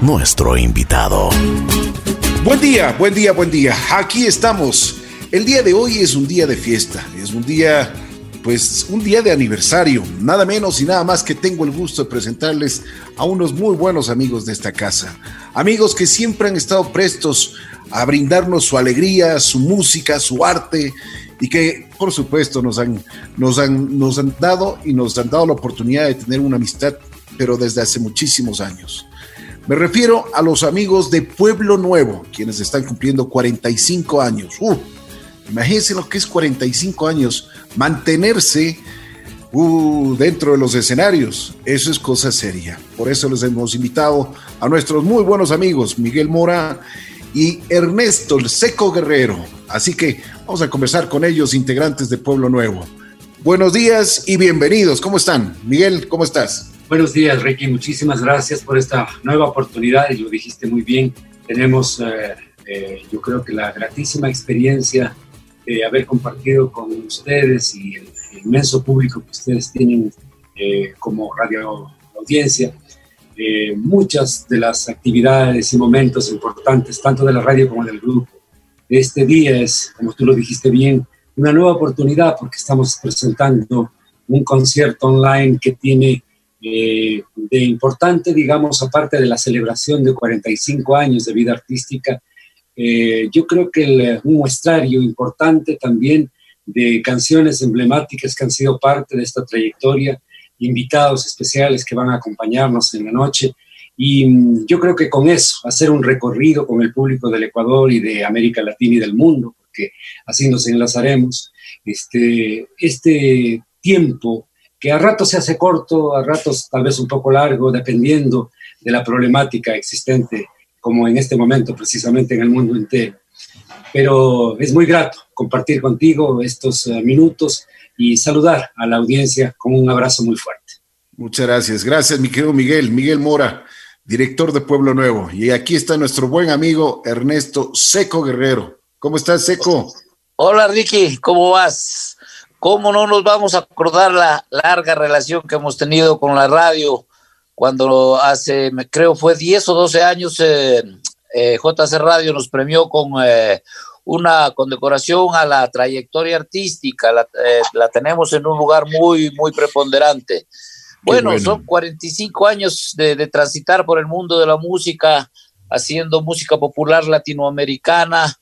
nuestro invitado. Buen día, buen día, buen día. Aquí estamos. El día de hoy es un día de fiesta, es un día, pues, un día de aniversario. Nada menos y nada más que tengo el gusto de presentarles a unos muy buenos amigos de esta casa. Amigos que siempre han estado prestos a brindarnos su alegría, su música, su arte y que por supuesto nos han, nos han, nos han dado y nos han dado la oportunidad de tener una amistad, pero desde hace muchísimos años. Me refiero a los amigos de Pueblo Nuevo, quienes están cumpliendo 45 años. Uh, imagínense lo que es 45 años, mantenerse uh, dentro de los escenarios. Eso es cosa seria. Por eso les hemos invitado a nuestros muy buenos amigos, Miguel Mora y Ernesto el Seco Guerrero. Así que vamos a conversar con ellos, integrantes de Pueblo Nuevo. Buenos días y bienvenidos. ¿Cómo están? Miguel, ¿cómo estás? Buenos días, Ricky. Muchísimas gracias por esta nueva oportunidad y lo dijiste muy bien. Tenemos, eh, eh, yo creo que la gratísima experiencia de haber compartido con ustedes y el, inmenso público que ustedes tienen eh, como radio audiencia eh, muchas de las actividades y momentos importantes, tanto de la radio como del grupo. Este día es, como tú lo dijiste bien, una nueva oportunidad porque estamos presentando un concierto online que tiene eh, de importante, digamos, aparte de la celebración de 45 años de vida artística, eh, yo creo que un muestrario importante también de canciones emblemáticas que han sido parte de esta trayectoria invitados especiales que van a acompañarnos en la noche. Y mm, yo creo que con eso, hacer un recorrido con el público del Ecuador y de América Latina y del mundo, porque así nos enlazaremos, este, este tiempo que a ratos se hace corto, a ratos tal vez un poco largo, dependiendo de la problemática existente, como en este momento precisamente en el mundo entero. Pero es muy grato compartir contigo estos eh, minutos y saludar a la audiencia con un abrazo muy fuerte. Muchas gracias. Gracias, mi querido Miguel. Miguel Mora, director de Pueblo Nuevo. Y aquí está nuestro buen amigo Ernesto Seco Guerrero. ¿Cómo estás, Seco? Hola, Ricky. ¿Cómo vas? ¿Cómo no nos vamos a acordar la larga relación que hemos tenido con la radio? Cuando hace, creo, fue 10 o 12 años, eh, eh, JC Radio nos premió con eh, una condecoración a la trayectoria artística, eh, la, tenemos en un lugar muy, muy preponderante. Bueno, son 45 años de, transitar por el mundo de la música, haciendo música popular latinoamericana.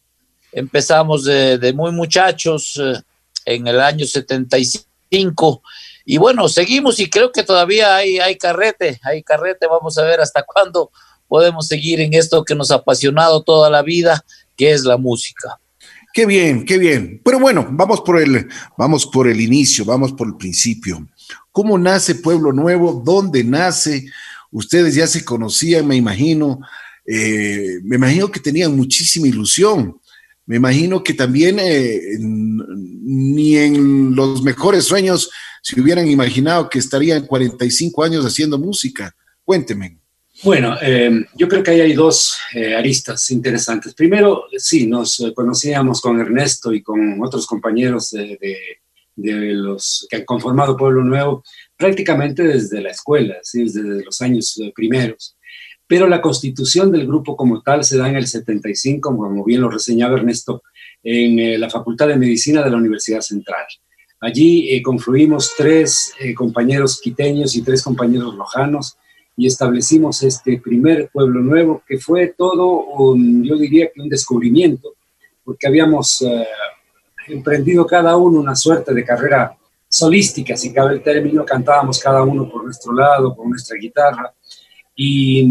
Empezamos de, muy muchachos eh, en el año 75 y bueno, seguimos y creo que todavía hay, hay carrete, hay carrete, vamos a ver hasta cuándo podemos seguir en esto que nos ha apasionado toda la vida que es la música. Qué bien, qué bien. Pero bueno, vamos por el, vamos por el inicio, vamos por el principio. ¿Cómo nace Pueblo Nuevo? ¿Dónde nace? Ustedes ya se conocían, me imagino. Eh, me imagino que tenían muchísima ilusión. Me imagino que también eh, ni en los mejores sueños se hubieran imaginado que estarían 45 años haciendo música. Cuénteme. Bueno, em, yo creo que ahí hay dos eh, aristas interesantes. Primero, sí, nos conocíamos con Ernesto y con otros compañeros de, los que han conformado Pueblo Nuevo prácticamente desde la escuela, desde los años eh, primeros. Pero la constitución del grupo como tal se da en el 75, como bien lo reseñaba Ernesto, en la Facultad de Medicina de la Universidad Central. Allí confluimos tres compañeros quiteños y tres compañeros lojanos y establecimos este primer pueblo nuevo, que fue todo, yo diría que un descubrimiento, porque habíamos eh, emprendido cada uno una suerte de carrera solística, si cabe el término, cantábamos cada uno por nuestro lado, con nuestra guitarra, y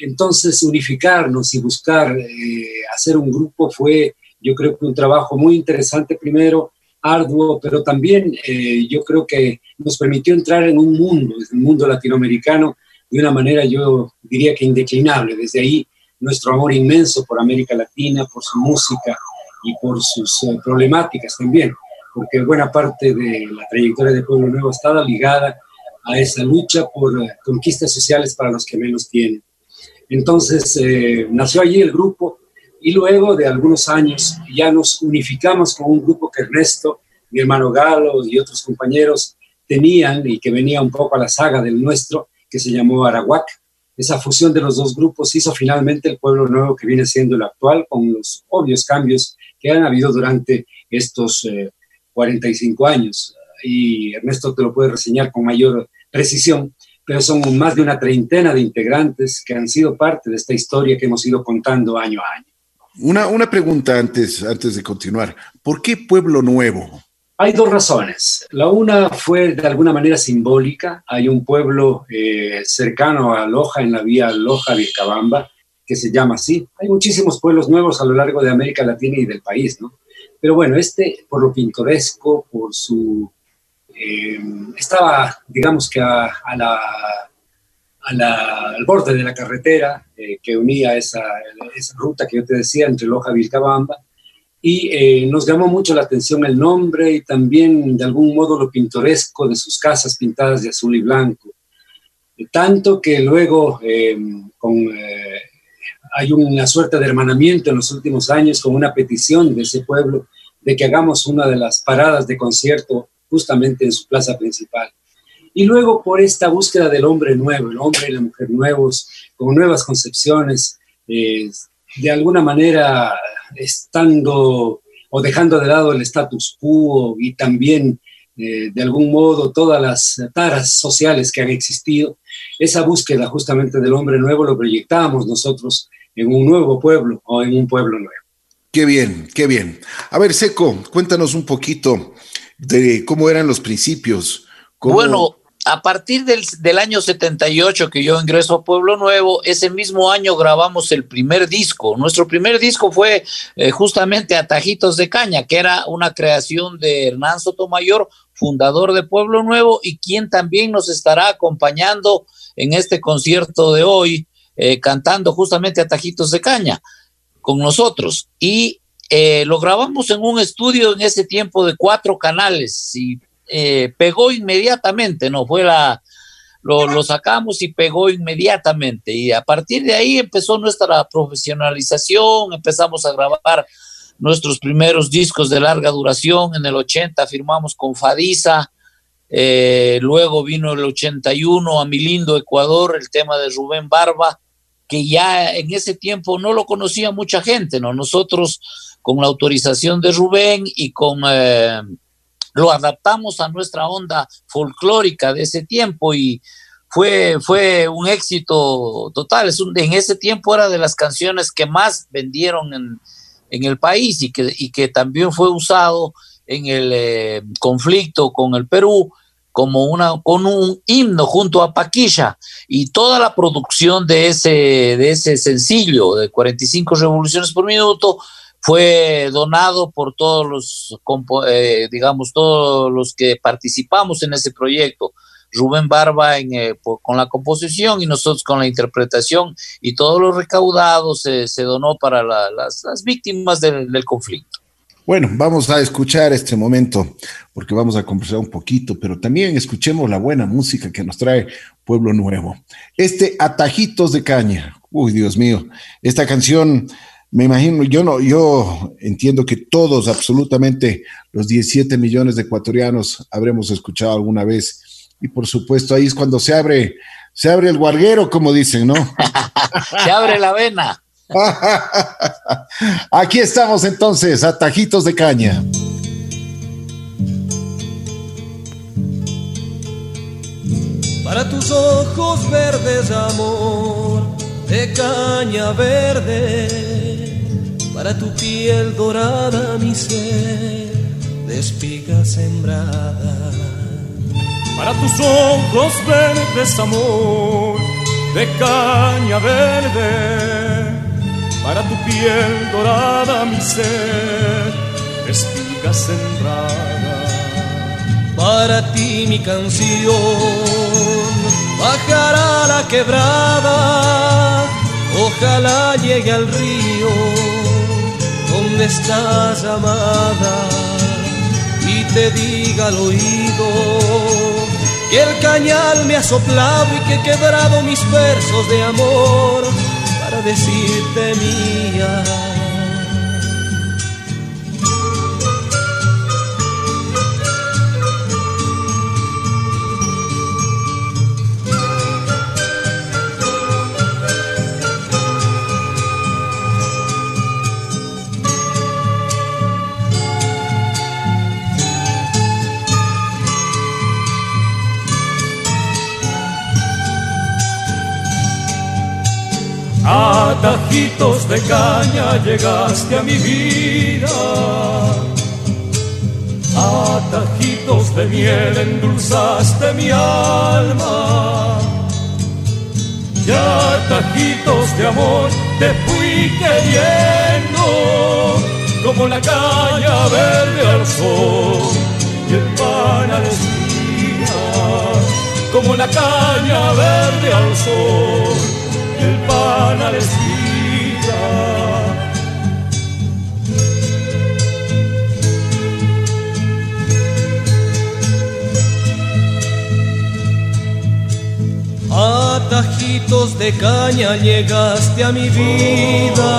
entonces unificarnos y buscar eh, hacer un grupo fue, yo creo que un trabajo muy interesante primero, arduo, pero también eh, yo creo que nos permitió entrar en un mundo, en un mundo latinoamericano, de una manera yo diría que indeclinable. Desde ahí nuestro amor inmenso por América Latina, por su música y por sus eh, problemáticas también, porque buena parte de la trayectoria de Pueblo Nuevo estaba ligada a esa lucha por eh, conquistas sociales para los que menos tienen. Entonces eh, nació allí el grupo y luego de algunos años ya nos unificamos con un grupo que Ernesto, mi hermano Galo y otros compañeros tenían y que venía un poco a la saga del nuestro, que se llamó Arawak, esa fusión de los dos grupos hizo finalmente el pueblo nuevo que viene siendo el actual, con los obvios cambios que han habido durante estos 45 años. Y Ernesto te lo puede reseñar con mayor precisión, pero son más de una treintena de integrantes que han sido parte de esta historia que hemos ido contando año a año. Una, una pregunta antes, antes de continuar. ¿Por qué Pueblo Nuevo? Hay dos razones. La una fue de alguna manera simbólica. Hay un pueblo eh, cercano a Loja, en la vía Loja-Vilcabamba, que se llama así. Hay muchísimos pueblos nuevos a lo largo de América Latina y del país, ¿no? Pero bueno, este, por lo pintoresco, por su eh, estaba, digamos que a, la, al borde de la carretera eh, que unía esa, ruta que yo te decía entre Loja y Vilcabamba, y eh, nos llamó mucho la atención el nombre y también de algún modo lo pintoresco de sus casas pintadas de azul y blanco. Tanto que luego con, hay una suerte de hermanamiento en los últimos años con una petición de ese pueblo de que hagamos una de las paradas de concierto justamente en su plaza principal. Y luego por esta búsqueda del hombre nuevo, el hombre y la mujer nuevos, con nuevas concepciones, eh, de alguna manera estando o dejando de lado el status quo y también eh, de algún modo todas las taras sociales que han existido, esa búsqueda justamente del hombre nuevo lo proyectamos nosotros en un nuevo pueblo o en un pueblo nuevo. Qué bien, qué bien. A ver, Seco, cuéntanos un poquito de cómo eran los principios. Bueno, a partir del, del, año 78 que yo ingreso a Pueblo Nuevo, ese mismo año grabamos el primer disco. Nuestro primer disco fue eh, justamente Atajitos de Caña, que era una creación de Hernán Sotomayor, fundador de Pueblo Nuevo y quien también nos estará acompañando en este concierto de hoy, eh, cantando justamente Atajitos de Caña con nosotros. Y eh, lo grabamos en un estudio en ese tiempo de cuatro canales y eh, pegó inmediatamente, ¿no? Fue la, lo, sacamos y pegó inmediatamente. Y a partir de ahí empezó nuestra profesionalización, empezamos a grabar nuestros primeros discos de larga duración. En el 80 firmamos con Fadisa, eh, luego vino el 81 a Mi Lindo Ecuador, el tema de Rubén Barba, que ya en ese tiempo no lo conocía mucha gente, ¿no? Nosotros con la autorización de Rubén y con eh, lo adaptamos a nuestra onda folclórica de ese tiempo y fue, fue un éxito total. Es en ese tiempo era de las canciones que más vendieron en, el país y que, y que también fue usado en el eh, conflicto con el Perú como una, con un himno junto a Paquilla y toda la producción de ese, de ese sencillo de 45 revoluciones por minuto fue donado por todos los, eh, digamos, todos los que participamos en ese proyecto. Rubén Barba en, eh, con la composición y nosotros con la interpretación y todos los recaudados se donó para las, víctimas del, del conflicto. Bueno, vamos a escuchar este momento porque vamos a conversar un poquito, pero también escuchemos la buena música que nos trae Pueblo Nuevo. Este Atajitos de Caña. Uy, Dios mío, esta canción me imagino, yo no, yo entiendo que todos, absolutamente los 17 millones de ecuatorianos habremos escuchado alguna vez. Y por supuesto, ahí es cuando se abre, se abre el guarguero, como dicen, ¿no? se abre la vena. Aquí estamos entonces, atajitos de caña. Para tus ojos verdes, amor, de caña verde para tu piel dorada, mi ser, de espiga sembrada. Para tus ojos verdes, amor, de caña verde, para tu piel dorada, mi ser, de espiga sembrada. Para ti mi canción bajará la quebrada, ojalá llegue al río dónde estás, amada, y te diga al oído que el cañal me ha soplado y que he quebrado mis versos de amor para decirte mía. A tajitos de caña llegaste a mi vida. A tajitos de miel endulzaste mi alma. Y a tajitos de amor te fui queriendo como la caña verde al sol y el pan a la como la caña verde al sol la A tajitos de caña llegaste a mi vida,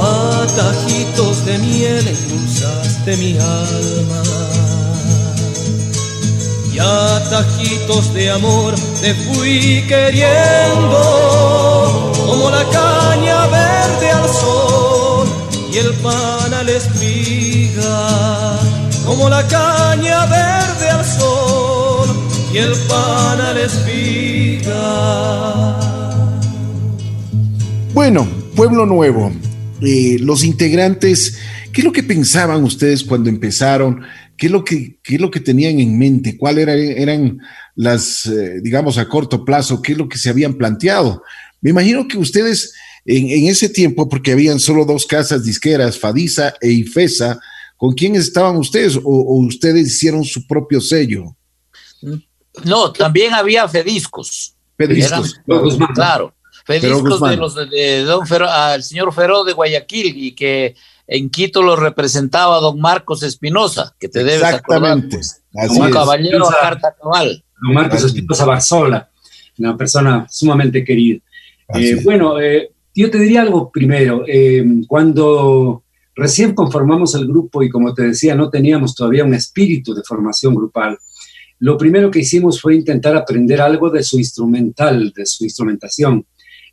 a tajitos de miel impulsaste mi alma, y a tajitos de amor te fui queriendo, como la caña verde al sol y el pan a la espiga, como la caña verde al sol y el pan a espiga. Bueno, Pueblo Nuevo, eh, los integrantes, ¿qué es lo que pensaban ustedes cuando empezaron? ¿Qué es lo que, qué es lo que tenían en mente? ¿Cuáles era, eran las, eh, digamos, a corto plazo? ¿Qué es lo que se habían planteado? Me imagino que ustedes en, en ese tiempo, porque habían solo dos casas disqueras, Fadisa e Ifesa, ¿con quiénes estaban ustedes o, o ustedes hicieron su propio sello? No, también había Fediscos. Fediscos, Eran- claro. Fediscos de los de, de don Feró, al señor Feró de Guayaquil y que en Quito lo representaba don Marcos Espinosa, que te debes acordar, Exactamente. pues, Así un es. caballero a carta cabal. Don Marcos. Espinosa Barzola, una persona sumamente querida. Eh, bueno, eh, yo te diría algo primero. Eh, cuando recién conformamos el grupo y como te decía, no teníamos todavía un espíritu de formación grupal, lo primero que hicimos fue intentar aprender algo de su instrumental, de su instrumentación.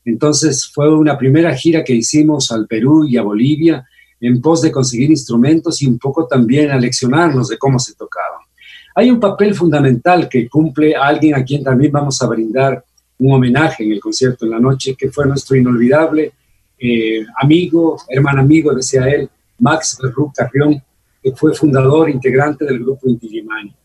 Entonces fue una primera gira que hicimos al Perú y a Bolivia en pos de conseguir instrumentos y un poco también a leccionarnos de cómo se tocaban. Hay un papel fundamental que cumple alguien a quien también vamos a brindar un homenaje en el concierto en la noche, que fue nuestro inolvidable eh, amigo, hermano amigo, decía él, Max Berru Carrión, que fue fundador, integrante del grupo Intilimani.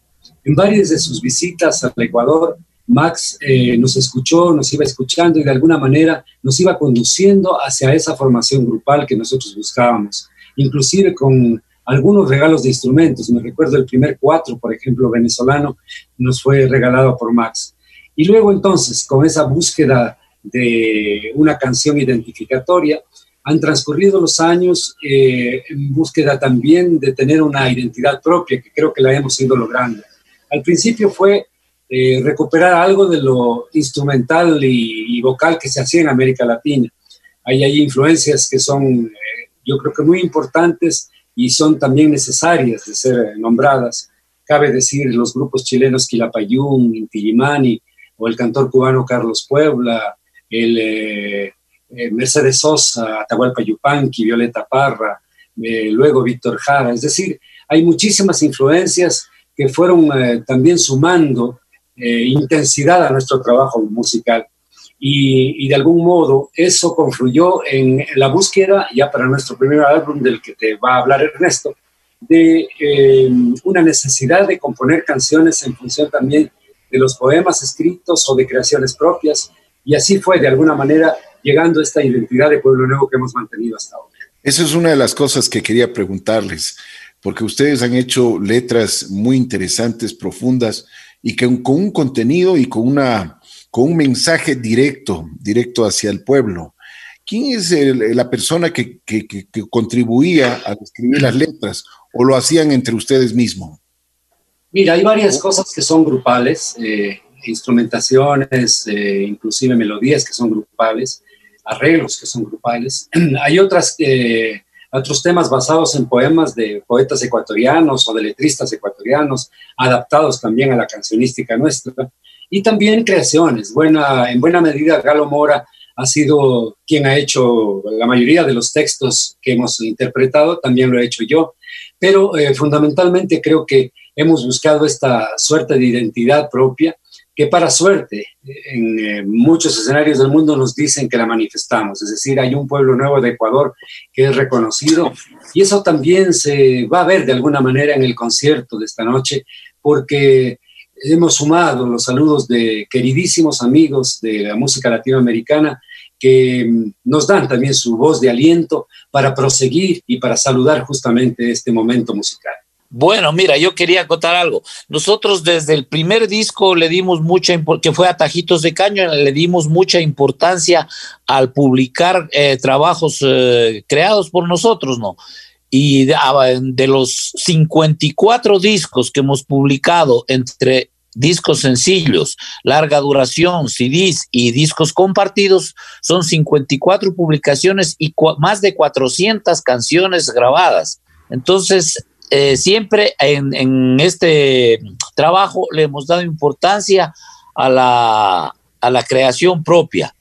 En varias de sus visitas al Ecuador, Max eh, nos escuchó, nos iba escuchando y de alguna manera nos iba conduciendo hacia esa formación grupal que nosotros buscábamos, inclusive con algunos regalos de instrumentos. Me recuerdo el primer cuatro, por ejemplo, venezolano, nos fue regalado por Max. Y luego entonces, con esa búsqueda de una canción identificatoria, han transcurrido los años eh, en búsqueda también de tener una identidad propia, que creo que la hemos ido logrando. Al principio fue eh, recuperar algo de lo instrumental y, y, vocal que se hacía en América Latina. Ahí hay influencias que son, eh, yo creo que muy importantes y son también necesarias de ser nombradas. Cabe decir los grupos chilenos Quilapayún, Intilimani, o el cantor cubano Carlos Puebla, el eh, eh, Mercedes Sosa, Atahualpa Yupanqui, Violeta Parra, eh, luego Víctor Jara. Es decir, hay muchísimas influencias que fueron eh, también sumando eh, intensidad a nuestro trabajo musical. Y, de algún modo eso confluyó en la búsqueda, ya para nuestro primer álbum del que te va a hablar Ernesto, de eh, una necesidad de componer canciones en función también de los poemas escritos o de creaciones propias. Y así fue, de alguna manera, llegando a esta identidad de Pueblo Nuevo que hemos mantenido hasta ahora. Esa es una de las cosas que quería preguntarles, porque ustedes han hecho letras muy interesantes, profundas, y que con un contenido y con, una, con un mensaje directo, directo hacia el pueblo. ¿Quién es el, la persona que, que, que, que, contribuía a escribir las letras o lo hacían entre ustedes mismos? Mira, hay varias cosas que son grupales, eh, instrumentaciones, eh, inclusive melodías que son grupales, arreglos que son grupales. hay otras eh, otros temas basados en poemas de poetas ecuatorianos o de letristas ecuatorianos, adaptados también a la cancionística nuestra, y también creaciones. Buena, en buena medida, Galo Mora ha sido quien ha hecho la mayoría de los textos que hemos interpretado, también lo he hecho yo, pero eh, fundamentalmente creo que hemos buscado esta suerte de identidad propia que para suerte en eh, muchos escenarios del mundo nos dicen que la manifestamos, es decir, hay un pueblo nuevo de Ecuador que es reconocido y eso también se va a ver de alguna manera en el concierto de esta noche porque hemos sumado los saludos de queridísimos amigos de la música latinoamericana que mm, nos dan también su voz de aliento para proseguir y para saludar justamente este momento musical. Bueno, mira, yo quería acotar algo. Nosotros desde el primer disco le dimos mucha, que fue Atajitos de Caño, le dimos mucha importancia al publicar eh, trabajos eh, creados por nosotros, ¿no? Y de, ah, de, los 54 discos que hemos publicado entre discos sencillos, larga duración, CDs y discos compartidos, son 54 publicaciones y más de 400 canciones grabadas. Entonces, eh, siempre en, este trabajo le hemos dado importancia a la, a la creación propia.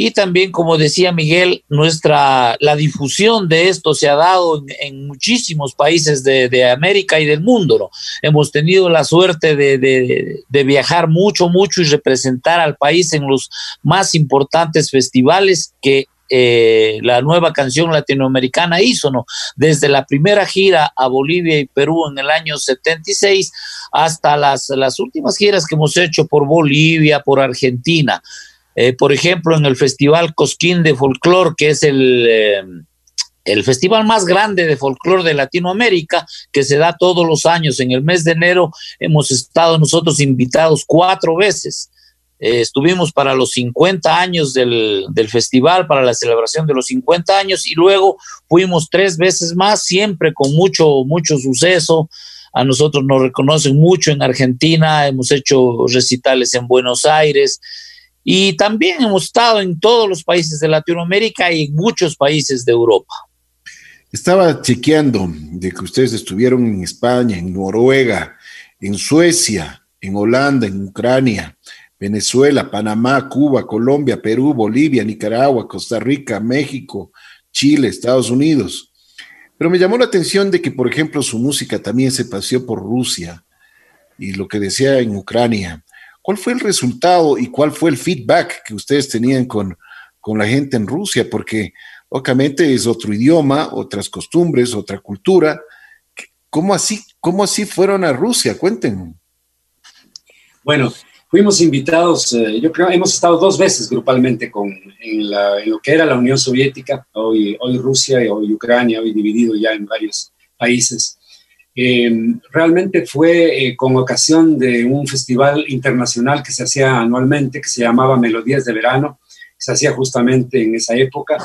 Y también, como decía Miguel, nuestra, la difusión de esto se ha dado en, muchísimos países de, América y del mundo. Hemos tenido la suerte de, de, viajar mucho, mucho y representar al país en los más importantes festivales que eh, la nueva canción latinoamericana hizo, ¿no? Desde la primera gira a Bolivia y Perú en el año 76 hasta las, las últimas giras que hemos hecho por Bolivia, por Argentina. Eh, por ejemplo, en el Festival Cosquín de Folclor, que es el... Eh, el festival más grande de folclore de Latinoamérica, que se da todos los años. En el mes de enero hemos estado nosotros invitados cuatro veces. Eh, estuvimos para los 50 años del, festival, para la celebración de los 50 años, y luego fuimos tres veces más, siempre con mucho, mucho suceso. A nosotros nos reconocen mucho en Argentina, hemos hecho recitales en Buenos Aires y también hemos estado en todos los países de Latinoamérica y en muchos países de Europa. Estaba chequeando de que ustedes estuvieron en España, en Noruega, en Suecia, en Holanda, en Ucrania, Venezuela, Panamá, Cuba, Colombia, Perú, Bolivia, Nicaragua, Costa Rica, México, Chile, Estados Unidos. Pero me llamó la atención de que, por ejemplo, su música también se paseó por Rusia y lo que decía en Ucrania. ¿Cuál fue el resultado y cuál fue el feedback que ustedes tenían con, con la gente en Rusia? Porque obviamente es otro idioma, otras costumbres, otra cultura. ¿Cómo así, cómo así fueron a Rusia? Cuéntenme. Bueno, Fuimos invitados, eh, yo creo, hemos estado dos veces grupalmente con, en, lo que era la Unión Soviética, hoy, hoy Rusia y hoy Ucrania, hoy dividido ya en varios países. Em, realmente fue eh, con ocasión de un festival internacional que se hacía anualmente, que se llamaba Melodías de Verano, se hacía justamente en esa época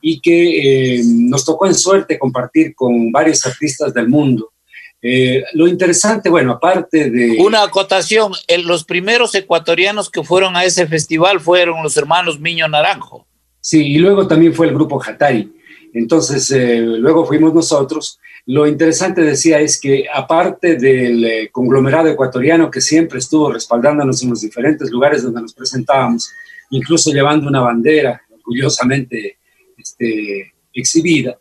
y que em, nos tocó en suerte compartir con varios artistas del mundo. Eh, lo interesante, bueno, aparte de... Una acotación, los primeros ecuatorianos que fueron a ese festival fueron los hermanos Miño Naranjo. Sí, y luego también fue el grupo Hatari. Entonces, eh, luego fuimos nosotros. Lo interesante, decía, es que aparte del eh, conglomerado ecuatoriano que siempre estuvo respaldándonos en los diferentes lugares donde nos presentábamos, incluso llevando una bandera orgullosamente este, exhibida,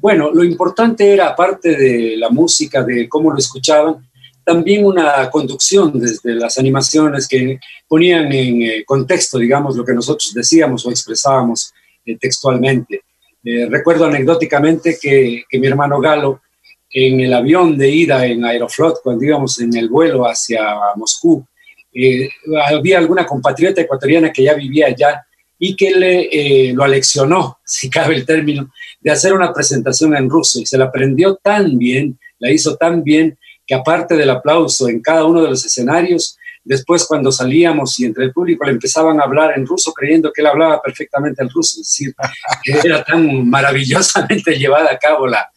bueno, lo importante era, aparte de la música, de cómo lo escuchaban, también una conducción desde las animaciones que ponían en eh, contexto, digamos, lo que nosotros decíamos o expresábamos eh, textualmente. Eh, recuerdo anecdóticamente que, que, mi hermano Galo, en el avión de ida en Aeroflot, cuando íbamos en el vuelo hacia Moscú, había alguna compatriota ecuatoriana que ya vivía allá y que le, lo aleccionó, si cabe el término, de hacer una presentación en ruso y se la aprendió tan bien, la hizo tan bien, que aparte del aplauso en cada uno de los escenarios, después cuando salíamos y entre el público le empezaban a hablar en ruso creyendo que él hablaba perfectamente el ruso, es decir, que era tan maravillosamente llevada a cabo la,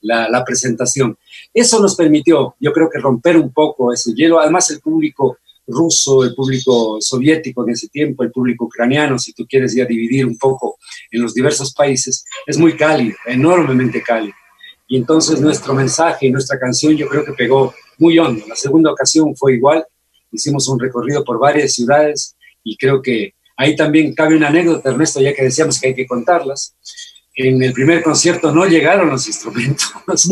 la, la presentación. Eso nos permitió, yo creo que romper un poco ese hielo, además el público ruso, el público soviético en ese tiempo, el público ucraniano, si tú quieres ya dividir un poco en los diversos países, es muy cálido, enormemente cálido. Y entonces nuestro mensaje y nuestra canción yo creo que pegó muy hondo. La segunda ocasión fue igual, hicimos un recorrido por varias ciudades y creo que ahí también cabe una anécdota, Ernesto, ya que decíamos que hay que contarlas. En el primer concierto no llegaron los instrumentos.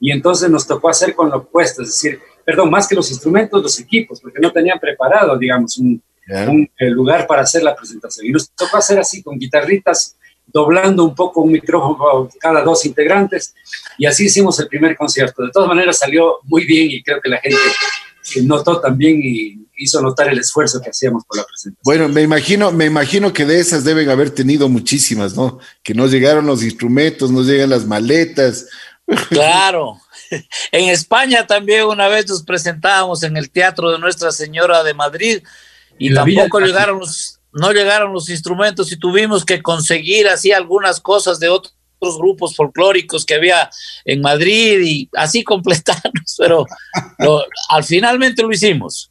y entonces nos tocó hacer con lo opuesto, es decir, perdón, más que los instrumentos, los equipos, porque no tenían preparado, digamos, un, un eh, lugar para hacer la presentación. Y nos tocó hacer así, con guitarritas, doblando un poco un micrófono cada dos integrantes, y así hicimos el primer concierto. De todas maneras salió muy bien y creo que la gente eh, notó también y hizo notar el esfuerzo que hacíamos por la presentación. Bueno, me imagino, me imagino que de esas deben haber tenido muchísimas, ¿no? Que no llegaron los instrumentos, no llegan las maletas. Claro. En España también una vez nos presentábamos en el Teatro de Nuestra Señora de Madrid y tampoco llegaron los, no llegaron los instrumentos y tuvimos que conseguir así algunas cosas de otros grupos folclóricos que había en Madrid y así completarnos, pero al finalmente lo hicimos.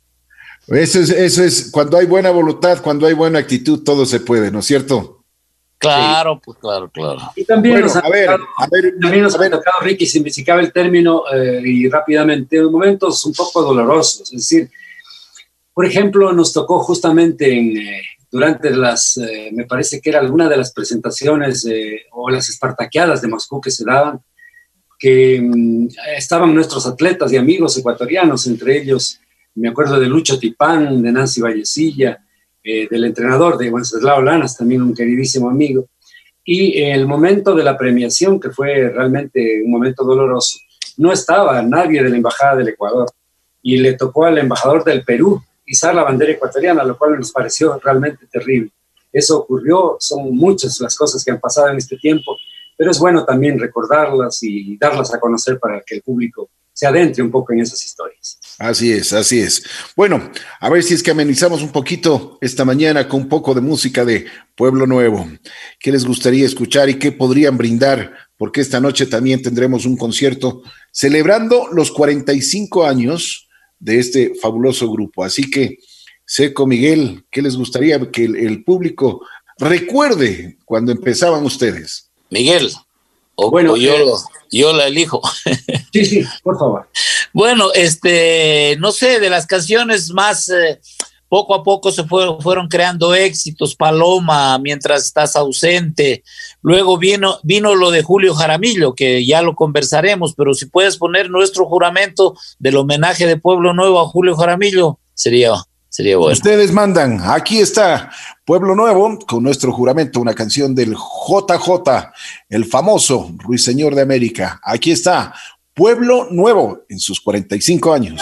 Eso es, eso es, cuando hay buena voluntad, cuando hay buena actitud, todo se puede, ¿no es cierto? Claro, pues claro, claro. Y también nos ha a ver, a ver, también nos ha tocado, Ricky, si me cabe el término, eh, y rápidamente, momentos un poco dolorosos. Es decir, por ejemplo, nos tocó justamente en, eh, durante las, eh, me parece que era alguna de las presentaciones o las espartaqueadas de Moscú que se daban, que mm, estaban nuestros atletas y amigos ecuatorianos, entre ellos, me acuerdo de Lucho Tipán, de Nancy Vallecilla, eh, del entrenador de Wenceslao Lanas, también un queridísimo amigo. Y el momento de la premiación, que fue realmente un momento doloroso, no estaba nadie de la Embajada del Ecuador y le tocó al embajador del Perú izar la bandera ecuatoriana, lo cual nos pareció realmente terrible. Eso ocurrió, son muchas las cosas que han pasado en este tiempo, pero es bueno también recordarlas y darlas a conocer para que el público se adentre un poco en esas historias. Así es, así es. Bueno, a ver si es que amenizamos un poquito esta mañana con un poco de música de Pueblo Nuevo. ¿Qué les gustaría escuchar y qué podrían brindar? Porque esta noche también tendremos un concierto celebrando los 45 años de este fabuloso grupo. Así que, Seco Miguel, ¿qué les gustaría que el, el público recuerde cuando empezaban ustedes? Miguel, o, bueno, yo, eh, yo la elijo. Sí, sí, por favor. Bueno, este, no sé, de las canciones más, eh, poco a poco se fueron, fueron creando éxitos, Paloma, mientras estás ausente. Luego vino, vino lo de Julio Jaramillo, que ya lo conversaremos, pero si puedes poner nuestro juramento del homenaje de Pueblo Nuevo a Julio Jaramillo, sería Ustedes mandan, aquí está Pueblo Nuevo con nuestro juramento, una canción del JJ, el famoso Ruiseñor de América. Aquí está Pueblo Nuevo en sus 45 años.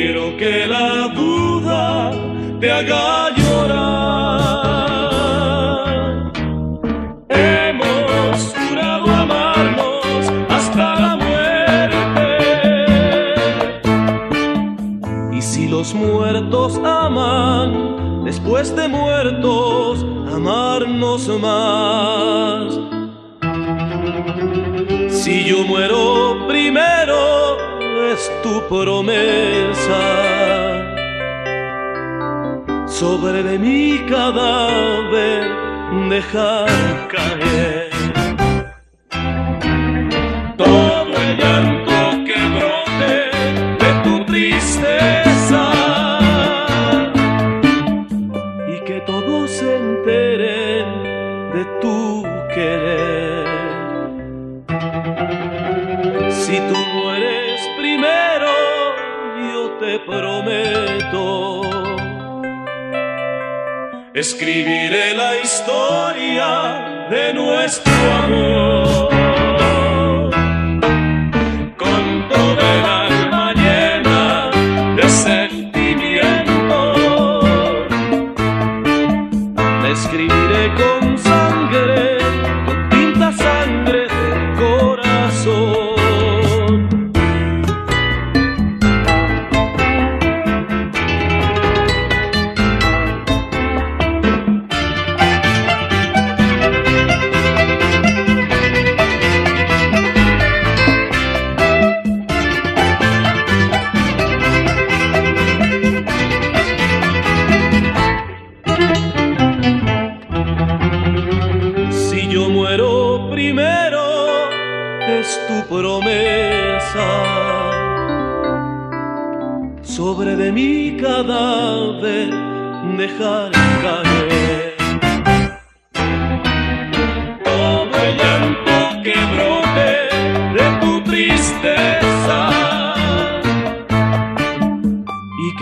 Quiero que la tu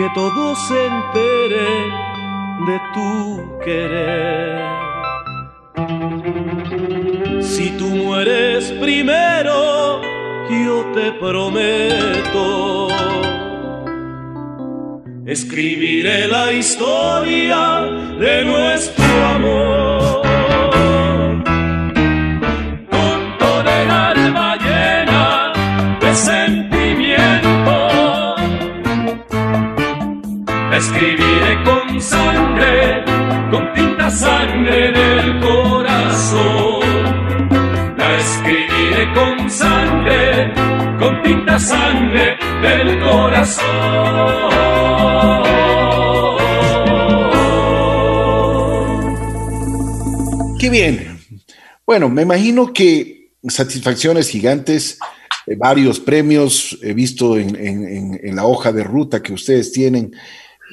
que todo se entere de tu querer. Si tú mueres primero, yo te prometo escribiré la historia de nuestro amor. Escribiré con sangre, con tinta sangre del corazón. La escribiré con sangre, con tinta sangre del corazón. Qué bien. Bueno, me imagino que satisfacciones gigantes, eh, varios premios, he visto en, la hoja de ruta que ustedes tienen,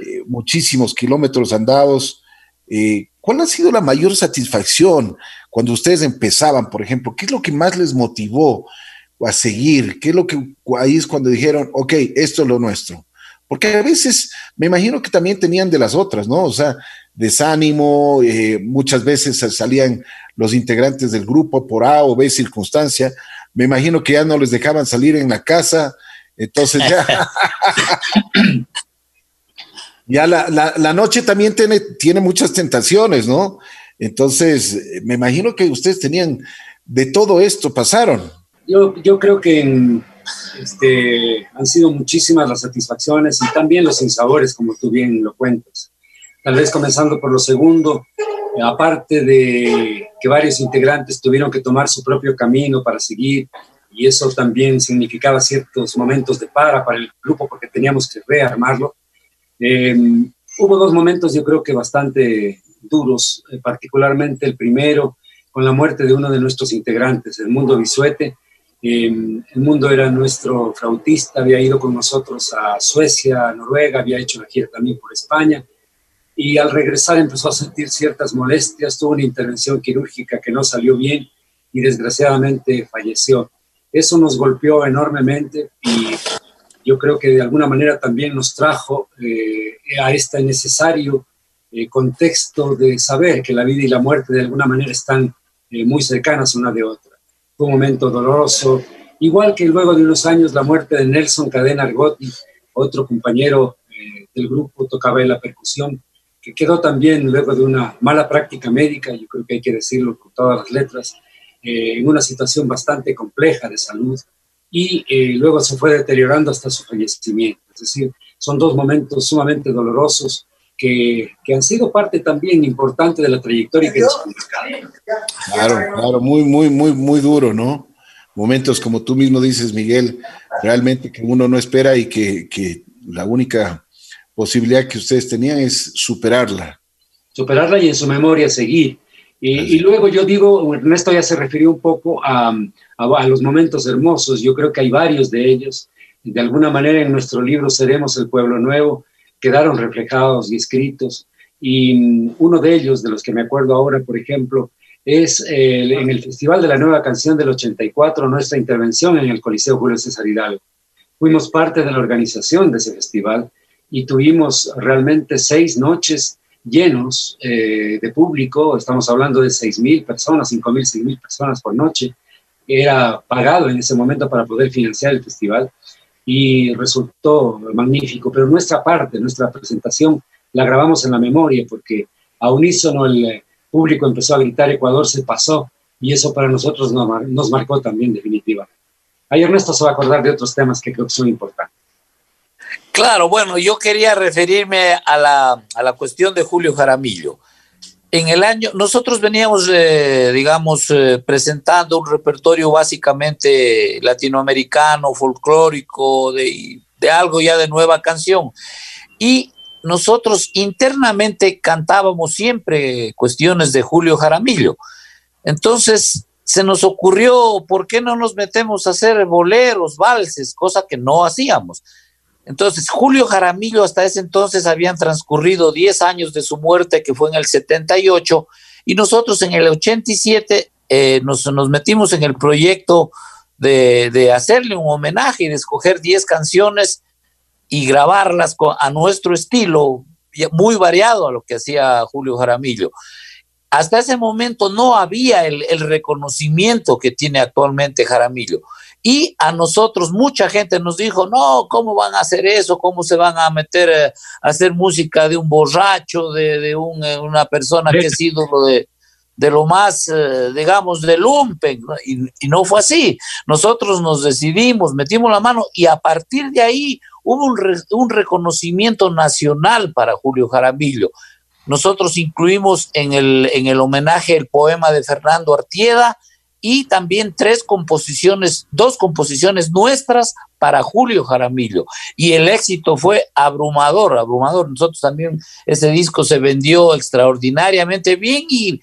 eh, muchísimos kilómetros andados. Eh, ¿Cuál ha sido la mayor satisfacción cuando ustedes empezaban, por ejemplo? ¿Qué es lo que más les motivó a seguir? ¿Qué es lo que ahí es cuando dijeron, ok, esto es lo nuestro? Porque a veces me imagino que también tenían de las otras, ¿no? O sea, desánimo, eh, muchas veces salían los integrantes del grupo por A o B circunstancia. Me imagino que ya no les dejaban salir en la casa, entonces ya. ya la, la, noche también tiene, tiene muchas tentaciones, ¿no? Entonces, me imagino que ustedes tenían de todo esto, pasaron. Yo, yo creo que este, han sido muchísimas las satisfacciones y también los insabores, como tú bien lo cuentas. Tal vez comenzando por lo segundo, aparte de que varios integrantes tuvieron que tomar su propio camino para seguir, y eso también significaba ciertos momentos de para para el grupo porque teníamos que rearmarlo. Em, hubo dos momentos yo creo que bastante duros, eh, particularmente el primero con la muerte de uno de nuestros integrantes, el Mundo Bisuete, el mundo era nuestro flautista, había ido con nosotros a Suecia, a Noruega, había hecho la gira también por España. Y al regresar empezó a sentir ciertas molestias, tuvo una intervención quirúrgica que no salió bien y desgraciadamente falleció. Eso nos golpeó enormemente y yo creo que de alguna manera también nos trajo eh, a este necesario eh, contexto de saber que la vida y la muerte de alguna manera están eh, muy cercanas una de otra. Fue un momento doloroso, igual que luego de unos años la muerte de Nelson Cadena Argotti, otro compañero eh, del grupo, tocaba en la percusión, que quedó también luego de una mala práctica médica, yo creo que hay que decirlo con todas las letras, eh, en una situación bastante compleja de salud y eh, luego se fue deteriorando hasta su fallecimiento. Es decir, son dos momentos sumamente dolorosos que, han sido parte también importante de la trayectoria que Claro, claro, muy, muy, muy, muy duro, ¿no? Momentos como tú mismo dices, Miguel, realmente que uno no espera y que, que la única posibilidad que ustedes tenían es superarla. Superarla y en su memoria seguir. Y, luego yo digo, Ernesto ya se refirió un poco a, a, a, los momentos hermosos, yo creo que hay varios de ellos. De alguna manera en nuestro libro Seremos el Pueblo Nuevo, quedaron reflejados y escritos. Y mm, uno de ellos, de los que me acuerdo ahora, por ejemplo, es en el Festival de la Nueva Canción del 84, nuestra intervención en el Coliseo Julio César Hidalgo. Fuimos parte de la organización de ese festival y tuvimos realmente seis noches llenos eh, de público, estamos hablando de seis mil personas, cinco mil, seis mil personas por noche, era pagado en ese momento para poder financiar el festival y resultó magnífico, pero nuestra parte, nuestra presentación, la grabamos en la memoria porque a unísono el público empezó a gritar Ecuador se pasó y eso para nosotros nos, nos marcó también definitivamente. Ahí Ernesto se va a acordar de otros temas que creo que son importantes. Claro, bueno, yo quería referirme a la, a la cuestión de Julio Jaramillo. En el año, nosotros veníamos, eh, digamos, eh, presentando un repertorio básicamente latinoamericano, folclórico, de, de algo ya de nueva canción. Y nosotros internamente cantábamos siempre cuestiones de Julio Jaramillo. Entonces se nos ocurrió, ¿por qué no nos metemos a hacer boleros, valses, cosa que no hacíamos? Entonces, Julio Jaramillo hasta ese entonces habían transcurrido 10 años de su muerte, que fue en el 78, y nosotros en el 87 eh, nos, nos, metimos en el proyecto de, de, hacerle un homenaje y de escoger 10 canciones y grabarlas a nuestro estilo, muy variado a lo que hacía Julio Jaramillo. Hasta ese momento no había el, el reconocimiento que tiene actualmente Jaramillo. Y a nosotros mucha gente nos dijo, no, ¿cómo van a hacer eso? ¿Cómo se van a meter eh, a hacer música de un borracho, de, de un, eh, una persona que es ídolo de, de lo más, eh, digamos, de lumpen? Y, y, no fue así. Nosotros nos decidimos, metimos la mano y a partir de ahí hubo un, re, un reconocimiento nacional para Julio Jaramillo. Nosotros incluimos en el, en el homenaje el poema de Fernando Artieda, y también tres composiciones, dos composiciones nuestras para Julio Jaramillo. Y el éxito fue abrumador, abrumador. Nosotros también, ese disco se vendió extraordinariamente bien y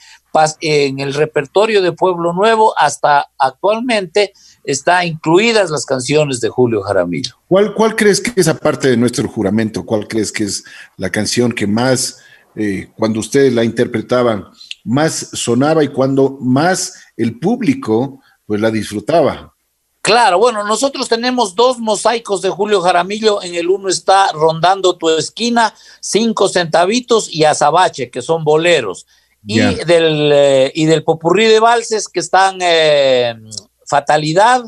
en el repertorio de Pueblo Nuevo hasta actualmente está incluidas las canciones de Julio Jaramillo. ¿Cuál, cuál crees que es, aparte de nuestro juramento, cuál crees que es la canción que más, eh, cuando ustedes la interpretaban, más sonaba y cuando más el público pues la disfrutaba. Claro, bueno, nosotros tenemos dos mosaicos de Julio Jaramillo. En el uno está Rondando tu esquina, cinco centavitos y Azabache, que son boleros. Y del, eh, y del popurrí de valses que están eh, Fatalidad.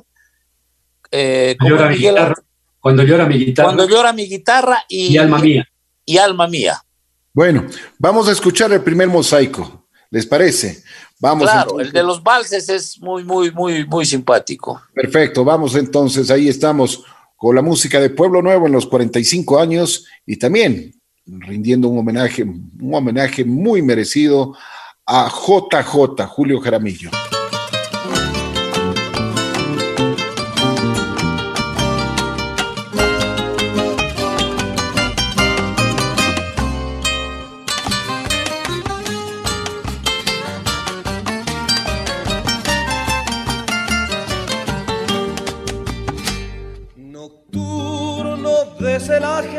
Eh, llora mi guitarra, cuando llora mi guitarra. Cuando llora mi guitarra y, y Alma Mía. Y Alma Mía. Bueno, vamos a escuchar el primer mosaico. ¿Les parece? Vamos. Claro, entonces. el de los valses es muy, muy, muy, muy simpático. Perfecto, vamos entonces, ahí estamos con la música de Pueblo Nuevo en los 45 años y también rindiendo un homenaje, un homenaje muy merecido a JJ, Julio Jaramillo.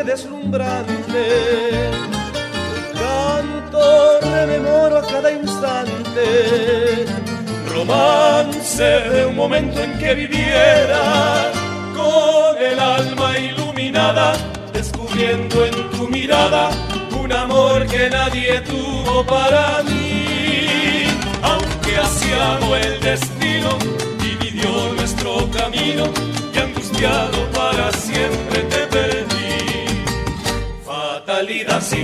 Deslumbrante. Canto, rememoro a cada instante. Romance de un momento en que viviera con el alma iluminada, descubriendo en tu mirada un amor que nadie tuvo para mí. Aunque asiado el destino dividió nuestro camino y angustiado para siempre te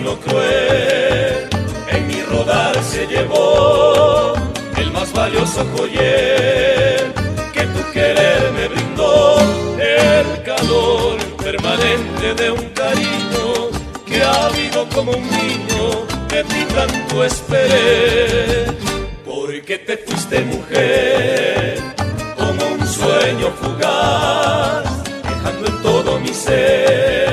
sino cruel. En mi rodar se llevó el más valioso joyer que tu querer me brindó, el calor permanente de un cariño que ha habido como un niño, de ti tanto esperé, porque te fuiste mujer como un sueño fugaz, dejando en todo mi ser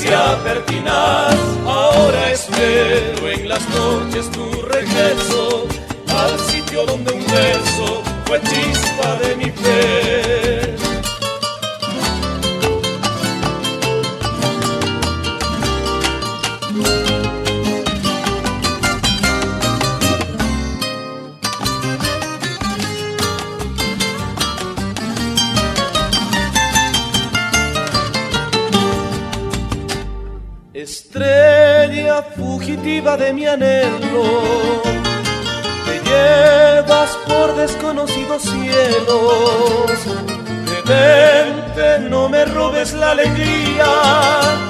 ansia pertinaz. Ahora espero en las noches tu regreso al sitio donde un beso fue chispa de mi fe. Estrella fugitiva de mi anhelo, te llevas por desconocidos cielos Detente, no me robes la alegría.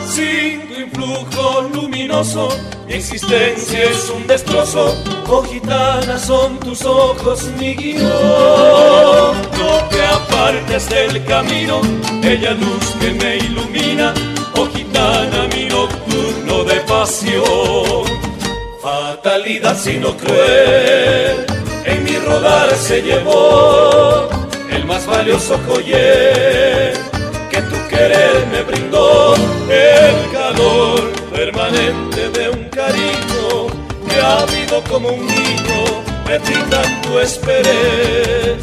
Sin tu influjo luminoso, mi existencia es un destrozo. Oh gitana, son tus ojos mi guion. No te apartes del camino, ella luz que me ilumina. Oh gitana, mi de pasión. Fatalidad sino cruel, en mi rodar se llevó el más valioso joyer que tu querer me brindó, el calor permanente de un cariño que ha habido como un niño, me tanto esperé,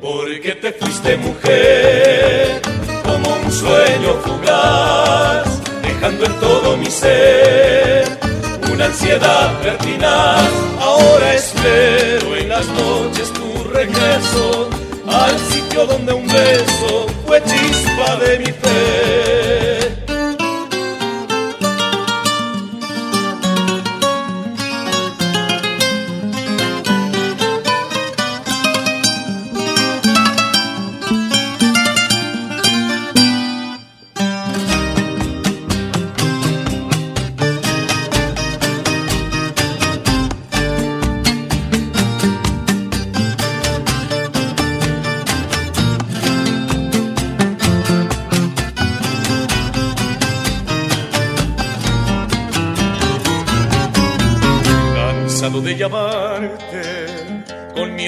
porque te fuiste mujer, como un sueño fugaz, dejando en todo mi ser una ansiedad pertinaz. Ahora espero en las noches tu regreso al sitio donde un beso fue chispa de mi fe.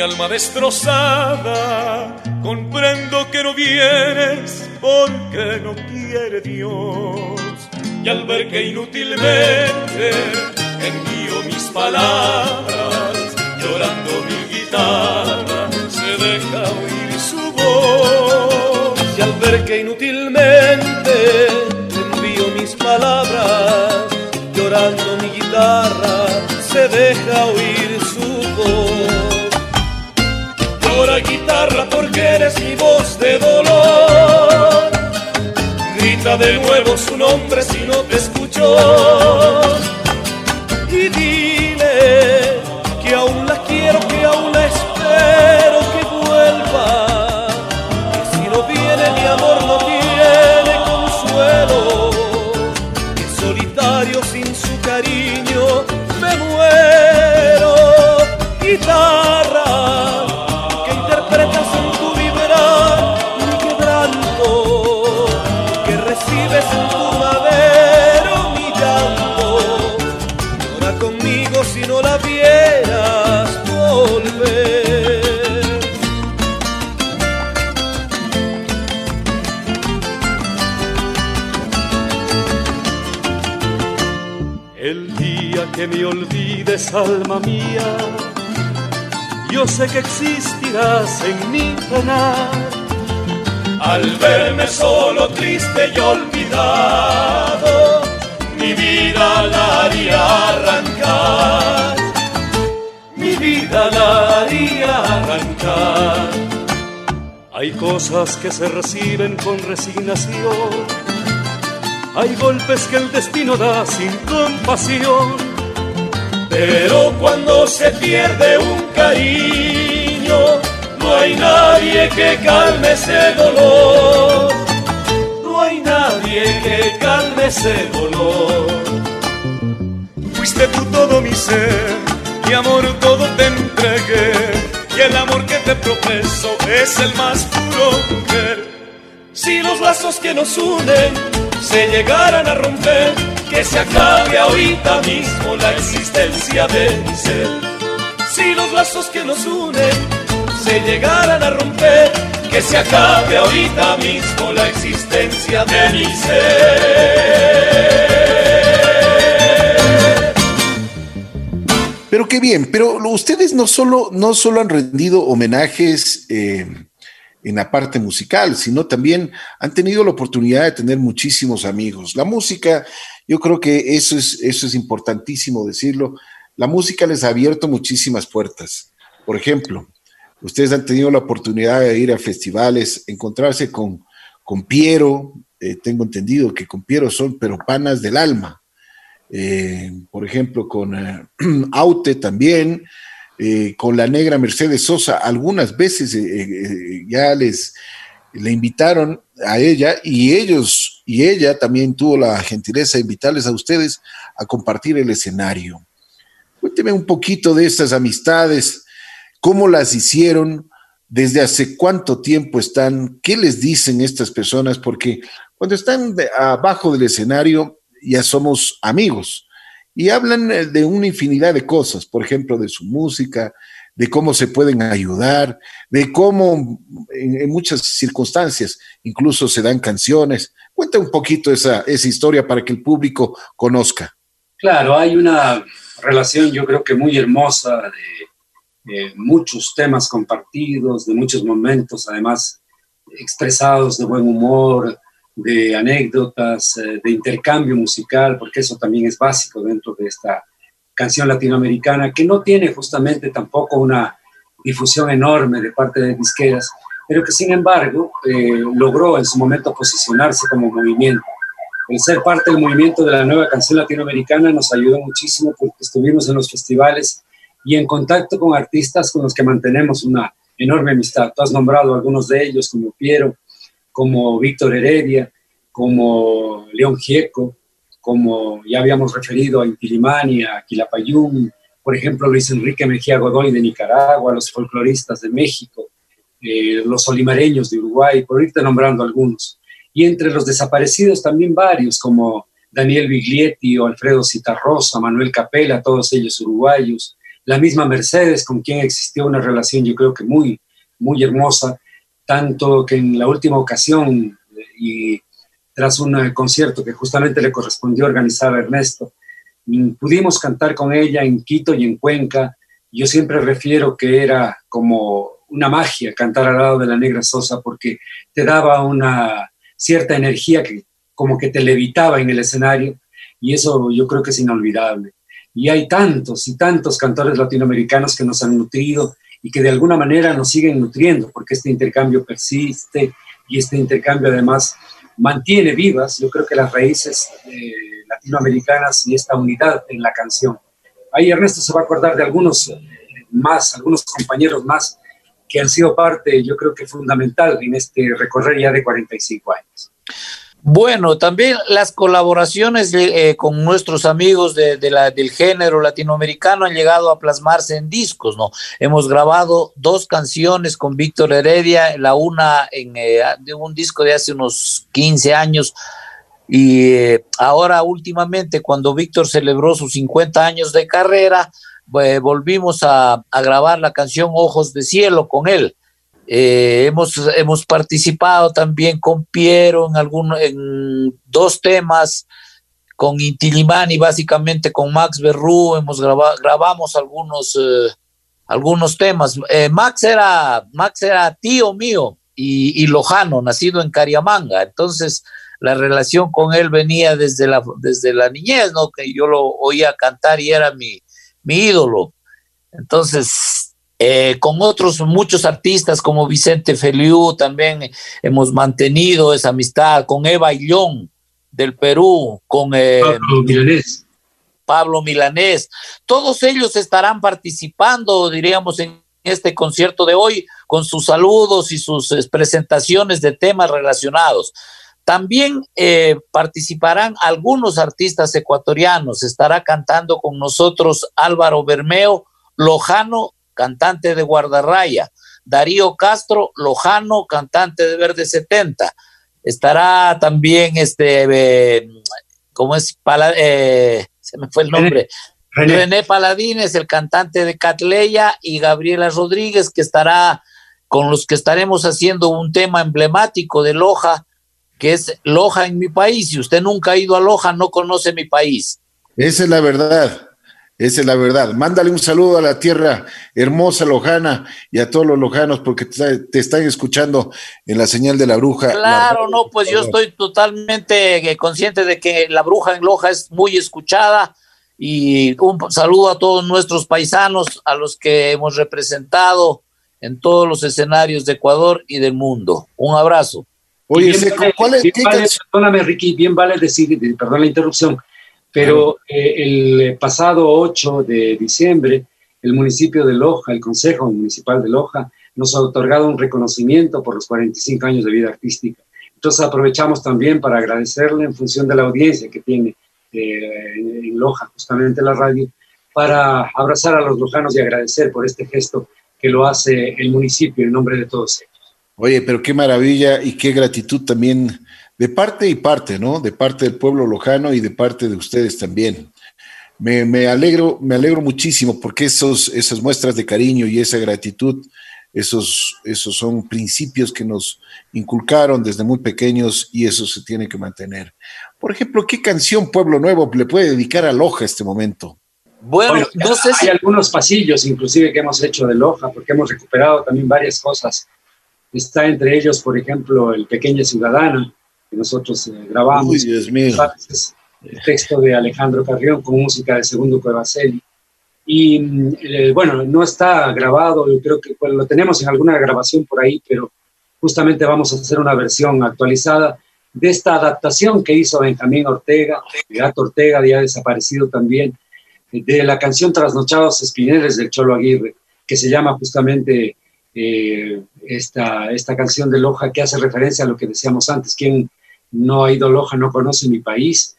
Alma destrozada. Comprendo que no vienes porque no quiere Dios. Y al ver que inútilmente envío mis palabras, llorando mi guitarra, se deja oír su voz. Y al ver que inútilmente envío mis palabras, llorando mi guitarra, se deja oír su voz. Llora guitarra porque eres mi voz de dolor. Grita de nuevo su nombre si no te escucho. Y alma mía, yo sé que existirás en mi penar. Al verme solo, triste y olvidado, mi vida la haría arrancar. Mi vida la haría arrancar. Hay cosas que se reciben con resignación hay golpes que el destino da sin compasión. Pero cuando se pierde un cariño, no hay nadie que calme ese dolor. No hay nadie que calme ese dolor. Fuiste tú todo mi ser, mi amor todo te entregué. Y el amor que te profeso es el más puro mujer. Si los lazos que nos unen se llegaran a romper, que se acabe ahorita mismo la existencia de mi ser. Si los lazos que nos unen se llegaran a romper, que se acabe ahorita mismo la existencia de mi ser. Pero qué bien, pero ustedes no solo, no solo han rendido homenajes eh, en la parte musical, sino también han tenido la oportunidad de tener muchísimos amigos. La música, yo creo que eso es, eso es importantísimo decirlo, la música les ha abierto muchísimas puertas. Por ejemplo, ustedes han tenido la oportunidad de ir a festivales, encontrarse con, con Piero, eh, tengo entendido que con Piero son pero panas del alma. eh, por ejemplo, con eh, Aute también, con la negra Mercedes Sosa, algunas veces ya les le invitaron a ella y ellos y ella también tuvo la gentileza de invitarles a ustedes a compartir el escenario. Cuénteme un poquito de estas amistades, cómo las hicieron, desde hace cuánto tiempo están, qué les dicen estas personas, porque cuando están abajo del escenario ya somos amigos y hablan eh, de una infinidad de cosas, por ejemplo, de su música, de cómo se pueden ayudar, de cómo en, muchas circunstancias incluso se dan canciones. Cuenta un poquito esa, esa historia para que el público conozca. Claro, hay una relación yo creo que muy hermosa de muchos temas compartidos, de muchos momentos además expresados de buen humor, de anécdotas, eh, de intercambio musical, porque eso también es básico dentro de esta canción latinoamericana, que no tiene justamente tampoco una difusión enorme de parte de disqueras, pero que sin embargo eh, logró en su momento posicionarse como movimiento. El ser parte del movimiento de la nueva canción latinoamericana nos ayudó muchísimo porque estuvimos en los festivales y en contacto con artistas con los que mantenemos una enorme amistad. Tú has nombrado algunos de ellos como Piero, como Víctor Heredia, como León Gieco, como ya habíamos referido a Intilimani, a Quilapayún, por ejemplo, Luis Enrique Mejía Godoy de Nicaragua, los folcloristas de México, eh, los olimareños de Uruguay, por irte nombrando algunos. Y entre los desaparecidos también varios, como Daniel Biglietti o Alfredo Citarrosa, Manuel Capela, todos ellos uruguayos, la misma Mercedes, con quien existió una relación yo creo que muy, muy hermosa, tanto que en la última ocasión y tras un concierto que justamente le correspondió organizar a Ernesto, mm, pudimos cantar con ella en Quito y en Cuenca. Yo siempre refiero que era como una magia cantar al lado de la negra Sosa porque te daba una cierta energía que como que te levitaba en el escenario y eso yo creo que es inolvidable. Y hay tantos y tantos cantores latinoamericanos que nos han nutrido y que de alguna manera nos siguen nutriendo, porque este intercambio persiste y este intercambio además mantiene vivas, yo creo que las raíces eh, latinoamericanas y esta unidad en la canción. Ahí Ernesto se va a acordar de algunos eh, más, algunos compañeros más que han sido parte, yo creo que fundamental en este recorrer ya de 45 años. Bueno, también las colaboraciones eh, con nuestros amigos de, la, del género latinoamericano han llegado a plasmarse en discos, ¿no? Hemos grabado dos canciones con Víctor Heredia, la una en eh, de un disco de hace unos 15 años y eh, ahora últimamente cuando Víctor celebró sus 50 años de carrera, volvimos a, a grabar la canción Ojos de Cielo con él eh, hemos, hemos participado también con Piero en, algún, en dos temas, con Intilimani, básicamente con Max Berrú, hemos grabado, grabamos algunos, eh, algunos temas. Eh, Max, era, Max era tío mío y, y, lojano, nacido en Cariamanga, entonces la relación con él venía desde la, desde la niñez, ¿no? que yo lo oía cantar y era mi, mi ídolo. Entonces, eh, con otros muchos artistas como Vicente Feliu también hemos mantenido esa amistad, con Eva Illón del Perú, con eh, Pablo Milanés. Pablo Milanés. Todos ellos estarán participando, diríamos, en este concierto de hoy con sus saludos y sus eh, presentaciones de temas relacionados. También participarán algunos artistas ecuatorianos. Estará cantando con nosotros Álvaro Bermeo, Lojano cantante de Guardarraya. Darío Castro, Lojano, cantante de Verde 70. Estará también este, eh, ¿cómo es? Eh, se me fue el nombre. René. Paladines, el cantante de Catleya, y Gabriela Rodríguez, que estará con los que estaremos haciendo un tema emblemático de Loja, que es Loja en mi país. Si usted nunca ha ido a Loja, no conoce mi país. Esa es la verdad. Esa es la verdad. Mándale un saludo a la tierra hermosa lojana y a todos los lojanos porque te, están escuchando en la señal de la bruja. Claro, no, pues yo estoy totalmente eh, consciente de que la bruja en Loja es muy escuchada y un saludo a todos nuestros paisanos, a los que hemos representado en todos los escenarios de Ecuador y del mundo. Un abrazo. Oye, ¿cuál es? Perdóname, Ricky, bien vale decir, perdón la interrupción, Pero eh, el pasado 8 de diciembre, el municipio de Loja, el Consejo Municipal de Loja, nos ha otorgado un reconocimiento por los 45 años de vida artística. Entonces aprovechamos también para agradecerle en función de la audiencia que tiene eh, en Loja, justamente la radio, para abrazar a los lojanos y agradecer por este gesto que lo hace el municipio en nombre de todos ellos. Oye, pero qué maravilla y qué gratitud también de parte y parte, ¿no? De parte del pueblo lojano y de parte de ustedes también. Me, me alegro, me alegro muchísimo porque esos, esas muestras de cariño y esa gratitud, esos, esos son principios que nos inculcaron desde muy pequeños y eso se tiene que mantener. Por ejemplo, ¿qué canción Pueblo Nuevo le puede dedicar a Loja este momento? Bueno, no sé si... hay algunos pasillos inclusive que hemos hecho de Loja, porque hemos recuperado también varias cosas. Está entre ellos, por ejemplo, El Pequeña Ciudadana, que nosotros eh, grabamos. Uy, Dios mío. el texto de Alejandro Carrión con música de Segundo Cuevaceli. Y eh, bueno, no está grabado, yo creo que pues, lo tenemos en alguna grabación por ahí, pero justamente vamos a hacer una versión actualizada de esta adaptación que hizo Benjamín Ortega, Gato Ortega, ya desaparecido también, de la canción Trasnochados Espineles del Cholo Aguirre, que se llama justamente eh, esta, esta canción de Loja, que hace referencia a lo que decíamos antes, quien no ha ido Loja no conoce mi país,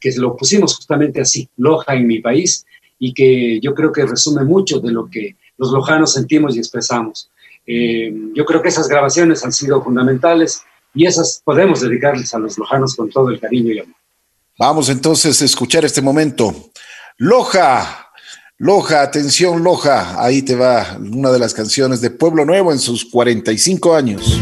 que lo pusimos justamente así, Loja en mi país, y que yo creo que resume mucho de lo que los lojanos sentimos y expresamos. Eh, yo creo que esas grabaciones han sido fundamentales y esas podemos dedicarles a los lojanos con todo el cariño y amor. Vamos entonces a escuchar este momento. Loja, Loja, atención Loja, ahí te va una de las canciones de Pueblo Nuevo en sus 45 años.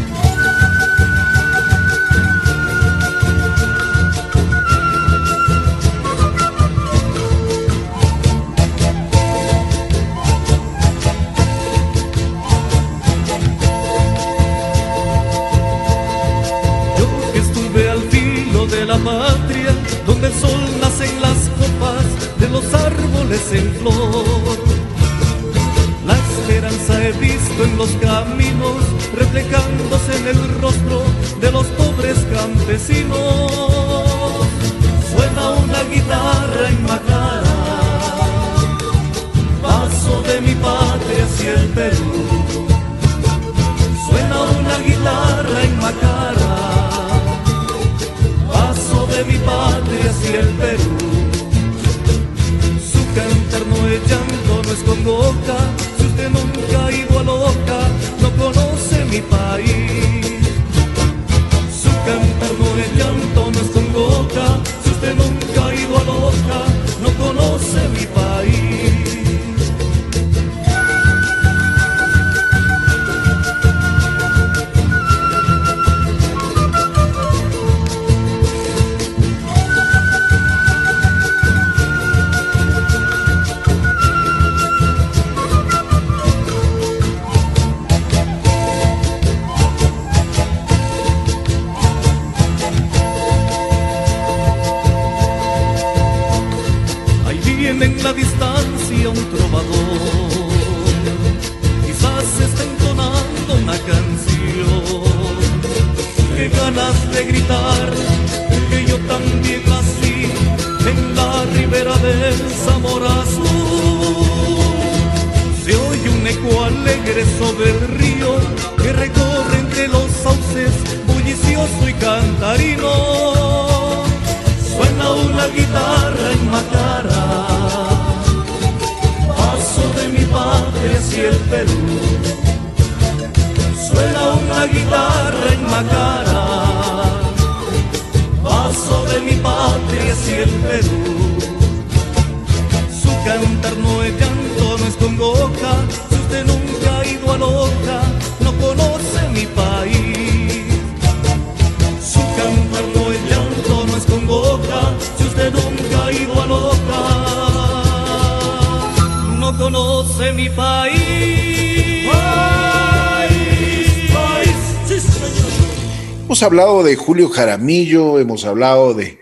Julio Jaramillo, hemos hablado de,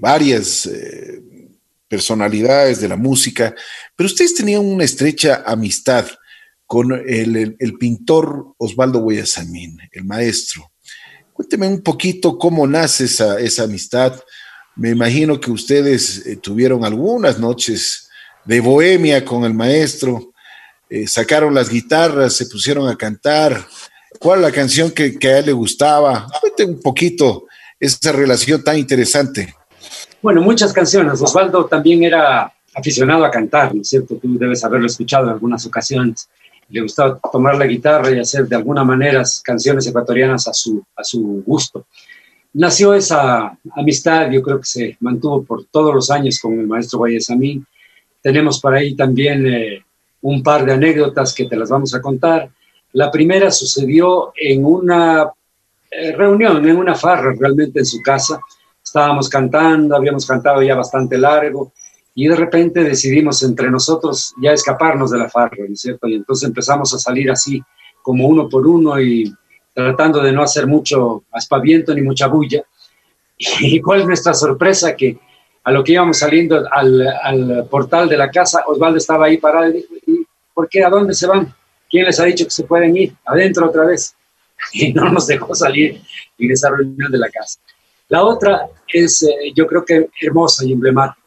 varias eh, personalidades de la música, pero ustedes tenían una estrecha amistad con el, pintor Osvaldo Guayasamín, el maestro. Cuénteme un poquito cómo nace esa, esa amistad, me imagino que ustedes eh, tuvieron algunas noches de bohemia con el maestro, eh, sacaron las guitarras, se pusieron a cantar. ¿Cuál la canción que, que a él le gustaba? Cuente un poquito esa relación tan interesante. Bueno, muchas canciones. Osvaldo también era aficionado a cantar, ¿no es cierto? Tú debes haberlo escuchado en algunas ocasiones. Le gustaba tomar la guitarra y hacer de alguna manera canciones ecuatorianas a su, a su gusto nació esa amistad, yo creo que se mantuvo por todos los años con el maestro Guayasamín. Tenemos por ahí también eh, un par de anécdotas que te las vamos a contar. La primera sucedió en una eh, reunión, en una farra realmente en su casa. Estábamos cantando, habíamos cantado ya bastante largo y de repente decidimos entre nosotros ya escaparnos de la farra, ¿no es cierto? Y entonces empezamos a salir así como uno por uno y tratando de no hacer mucho aspaviento ni mucha bulla. ¿Y cuál es nuestra sorpresa? Que a lo que íbamos saliendo al, portal de la casa, Osvaldo estaba ahí parado y dijo, ¿por qué? ¿A dónde se van? ¿Quién les ha dicho que se pueden ir? Adentro otra vez. Y no nos dejó salir en esa reunión de la casa. La otra es, eh, yo creo que hermosa y emblemática.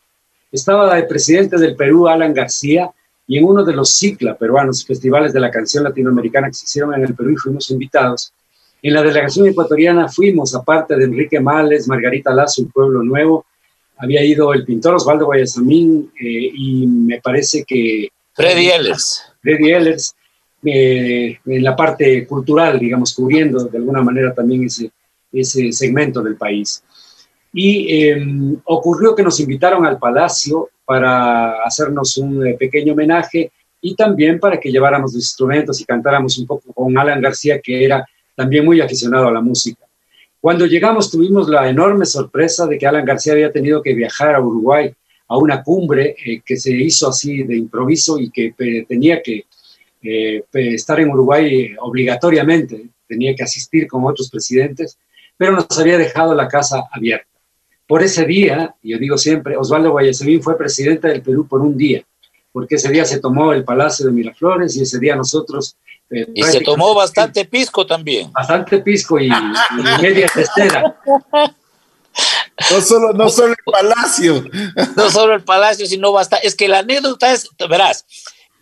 Estaba el presidente del Perú, Alan García, y en uno de los cicla peruanos, festivales de la canción latinoamericana que se hicieron en el Perú y fuimos invitados, en la delegación ecuatoriana fuimos, aparte de Enrique Males, Margarita Lazo, un pueblo nuevo, había ido el pintor Osvaldo Guayasamín eh, y me parece que... Freddy Ehlers. Freddy Ehlers, eh, en la parte cultural, digamos, cubriendo de alguna manera también ese, ese segmento del país. Y em, ocurrió que nos invitaron al Palacio para hacernos un eh, pequeño homenaje y también para que lleváramos los instrumentos y cantáramos un poco con Alan García, que era también muy aficionado a la música. Cuando llegamos tuvimos la enorme sorpresa de que Alan García había tenido que viajar a Uruguay a una cumbre eh, que se hizo así de improviso y que tenía que eh, estar en Uruguay obligatoriamente, tenía que asistir con otros presidentes, pero nos había dejado la casa abierta. Por ese día, yo digo siempre, Osvaldo Guayasamín fue presidente del Perú por un día, porque ese día se tomó el Palacio de Miraflores y ese día nosotros eh, y se tomó bastante pisco también. Bastante pisco y, media cestera. No solo, no solo el palacio. No solo el palacio, sino bastante. Es que la anécdota es, verás,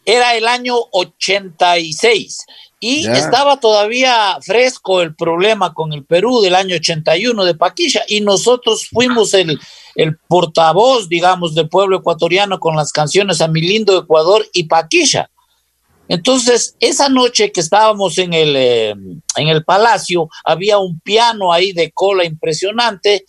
era el año 86 y estaba todavía fresco el problema con el Perú del año 81 de Paquilla y nosotros fuimos el, el portavoz, digamos, del pueblo ecuatoriano con las canciones a mi lindo Ecuador y Paquilla. Entonces, esa noche que estábamos en el, eh, en el palacio, había un piano ahí de cola impresionante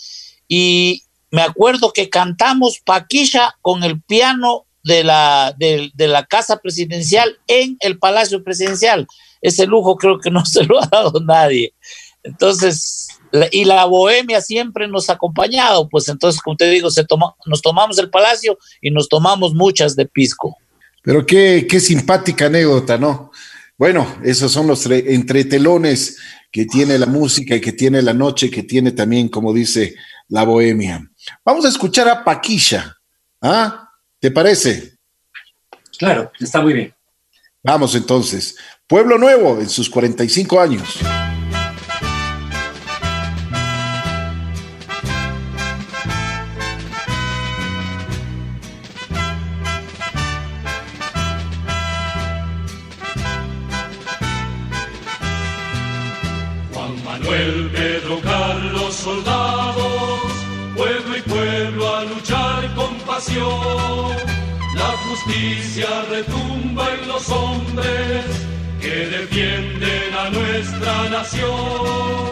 y me acuerdo que cantamos Paquilla con el piano de la, de, la casa presidencial en el palacio presidencial. Ese lujo creo que no se lo ha dado nadie. Entonces, y la bohemia siempre nos ha acompañado, pues entonces, como te digo, se nos tomamos el palacio y nos tomamos muchas de pisco. Pero qué, qué simpática anécdota, ¿no? Bueno, esos son los entretelones que tiene la música y que tiene la noche, que tiene también, como dice, la bohemia. Vamos a escuchar a Paquilla. ¿Ah? ¿Te parece? Claro, está muy bien. Vamos entonces. Pueblo Nuevo en sus 45 años. Justicia retumba en los hombres que defienden a nuestra nación.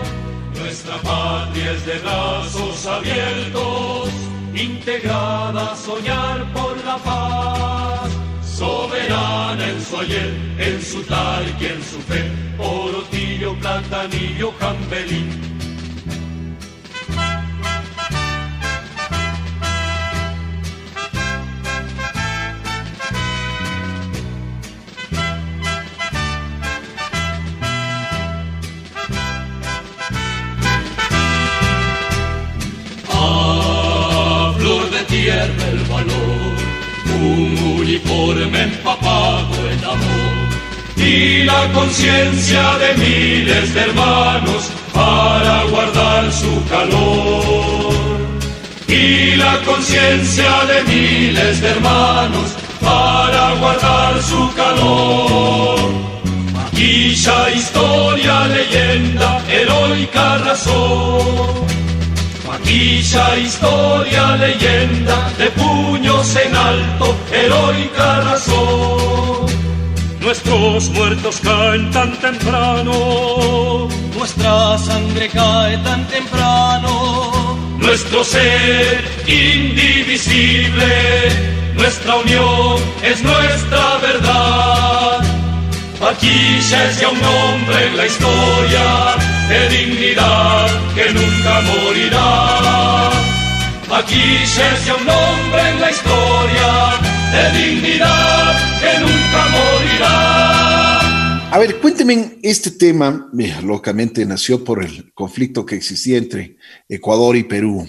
Nuestra patria es de brazos abiertos, integrada a soñar por la paz. Soberana en su ayer, en su tal y en su fe, Orotillo, Platanillo, Jambelín el valor, un uniforme empapado en amor y la conciencia de miles de hermanos para guardar su calor. Y la conciencia de miles de hermanos para guardar su calor. Maquilla, historia, leyenda, heroica razón. Maquilla, historia, leyenda, de puños en alto, heroica razón. Nuestros muertos caen tan temprano, nuestra sangre cae tan temprano, nuestro ser indivisible, nuestra unión es nuestra verdad. Aquí ya es un hombre en la historia de dignidad que nunca morirá. Aquí es ya un hombre en la historia de dignidad que nunca morirá. A ver, cuénteme este tema, locamente nació por el conflicto que existía entre Ecuador y Perú.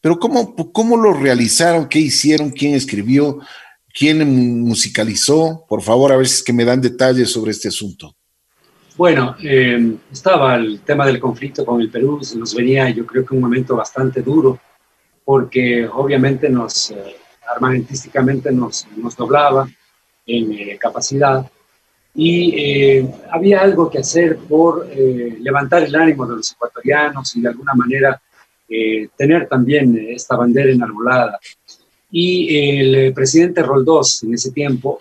Pero ¿cómo, cómo lo realizaron? ¿Qué hicieron? ¿Quién escribió? ¿Quién musicalizó? Por favor, a ver si es que me dan detalles sobre este asunto. Bueno, eh, estaba el tema del conflicto con el Perú, nos venía yo creo que un momento bastante duro, porque obviamente nos, eh, armamentísticamente nos, nos doblaba en eh, capacidad y había algo que hacer por levantar el ánimo de los ecuatorianos y de alguna manera tener también esta bandera enarbolada. Y el presidente Roldós, en ese tiempo,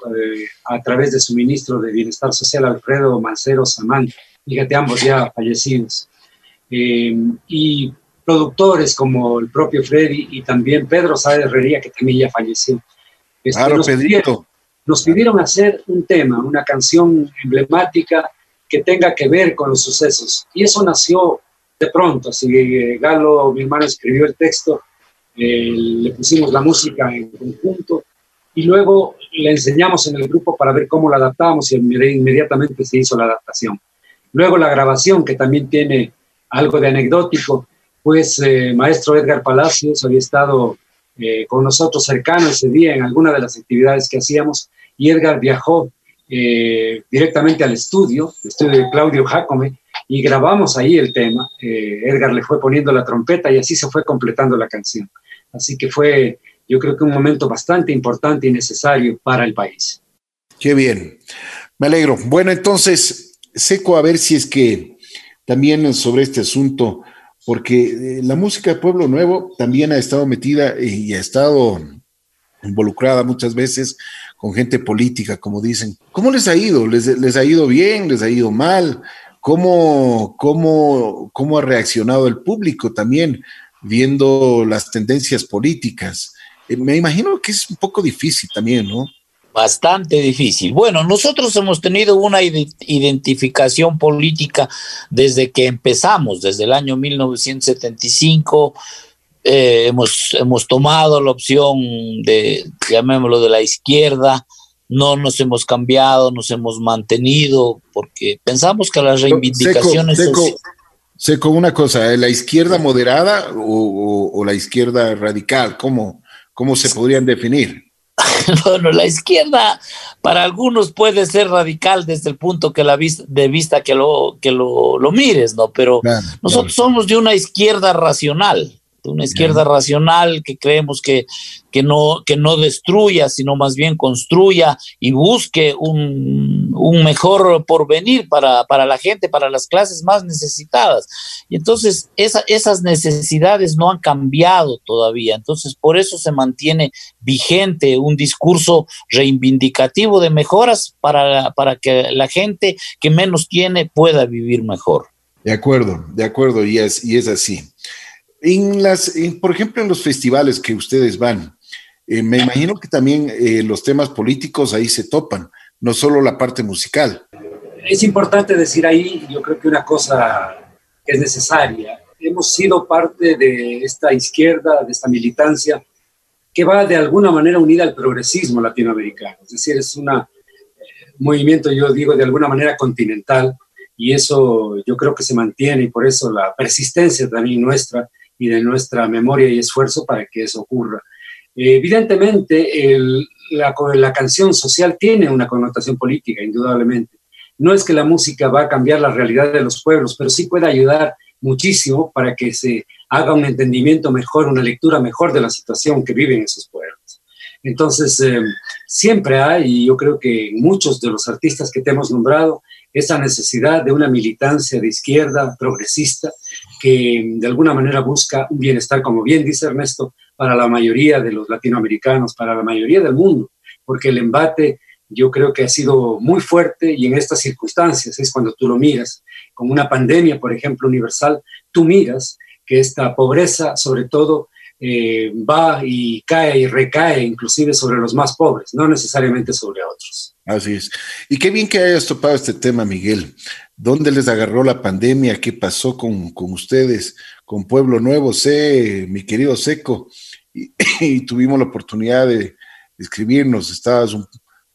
a través de su ministro de Bienestar Social, Alfredo Mancero Samán, fíjate, ambos ya fallecidos, y productores como el propio Freddy y también Pedro Sáez Herrería, que también ya falleció. Este, claro, nos Pedrito. Pidieron, nos pidieron hacer un tema, una canción emblemática que tenga que ver con los sucesos. Y eso nació de pronto, así que Galo, mi hermano, escribió el texto, eh, le pusimos la música en conjunto y luego le enseñamos en el grupo para ver cómo la adaptábamos y inmediatamente se hizo la adaptación. Luego la grabación, que también tiene algo de anecdótico, pues eh, maestro Edgar Palacios había estado eh, con nosotros cercano ese día en alguna de las actividades que hacíamos y Edgar viajó eh, directamente al estudio, el estudio de Claudio Jacome, y grabamos ahí el tema. Eh, Edgar le fue poniendo la trompeta y así se fue completando la canción. Así que fue, yo creo que un momento bastante importante y necesario para el país. Qué bien, me alegro. Bueno, entonces, Seco, a ver si es que también sobre este asunto, porque eh, la música de Pueblo Nuevo también ha estado metida y ha estado involucrada muchas veces con gente política, como dicen. ¿Cómo les ha ido? ¿Les, les ha ido bien? ¿Les ha ido mal? ¿Cómo, cómo, ¿Cómo ha reaccionado el público también viendo las tendencias políticas? Eh, me imagino que es un poco difícil también, ¿no? Bastante difícil. Bueno, nosotros hemos tenido una identificación política desde que empezamos, desde el año 1975 eh, hemos, hemos tomado la opción de, llamémoslo, de la izquierda, no nos hemos cambiado, nos hemos mantenido, porque pensamos que las reivindicaciones... Seco, seco, seco una cosa, ¿eh? ¿la izquierda moderada o, o, o la izquierda radical? ¿Cómo, ¿Cómo se podrían definir? bueno, la izquierda para algunos puede ser radical desde el punto que la vista, de vista que lo, que lo, lo mires, ¿no? Pero claro, nosotros claro. somos de una izquierda racional una izquierda racional que creemos que, que, no, que no destruya, sino más bien construya y busque un, un mejor porvenir para, para, la gente, para las clases más necesitadas. Y entonces esa, esas necesidades no han cambiado todavía. Entonces por eso se mantiene vigente un discurso reivindicativo de mejoras para, para que la gente que menos tiene pueda vivir mejor. De acuerdo, de acuerdo, y es, y es así. En las, en, por ejemplo, en los festivales que ustedes van, eh, me imagino que también eh, los temas políticos ahí se topan, no solo la parte musical. Es importante decir ahí, yo creo que una cosa que es necesaria, hemos sido parte de esta izquierda, de esta militancia, que va de alguna manera unida al progresismo latinoamericano, es decir, es un eh, movimiento, yo digo, de alguna manera continental, y eso yo creo que se mantiene, y por eso la persistencia también nuestra y de nuestra memoria y esfuerzo para que eso ocurra. Evidentemente, el, la, la, canción social tiene una connotación política, indudablemente. No es que la música va a cambiar la realidad de los pueblos, pero sí puede ayudar muchísimo para que se haga un entendimiento mejor, una lectura mejor de la situación que viven esos pueblos. Entonces, eh, siempre hay, y yo creo que muchos de los artistas que te hemos nombrado, esa necesidad de una militancia de izquierda progresista que de alguna manera busca un bienestar, como bien dice Ernesto, para la mayoría de los latinoamericanos, para la mayoría del mundo, porque el embate yo creo que ha sido muy fuerte y en estas circunstancias es cuando tú lo miras, con una pandemia, por ejemplo, universal, tú miras que esta pobreza, sobre todo, eh, va y cae y recae inclusive sobre los más pobres, no necesariamente sobre otros. Así es. Y qué bien que hayas topado este tema, Miguel. ¿Dónde les agarró la pandemia? ¿Qué pasó con, ustedes, con Pueblo Nuevo? Sé, mi querido Seco, y, tuvimos la oportunidad de, escribirnos. Estabas un,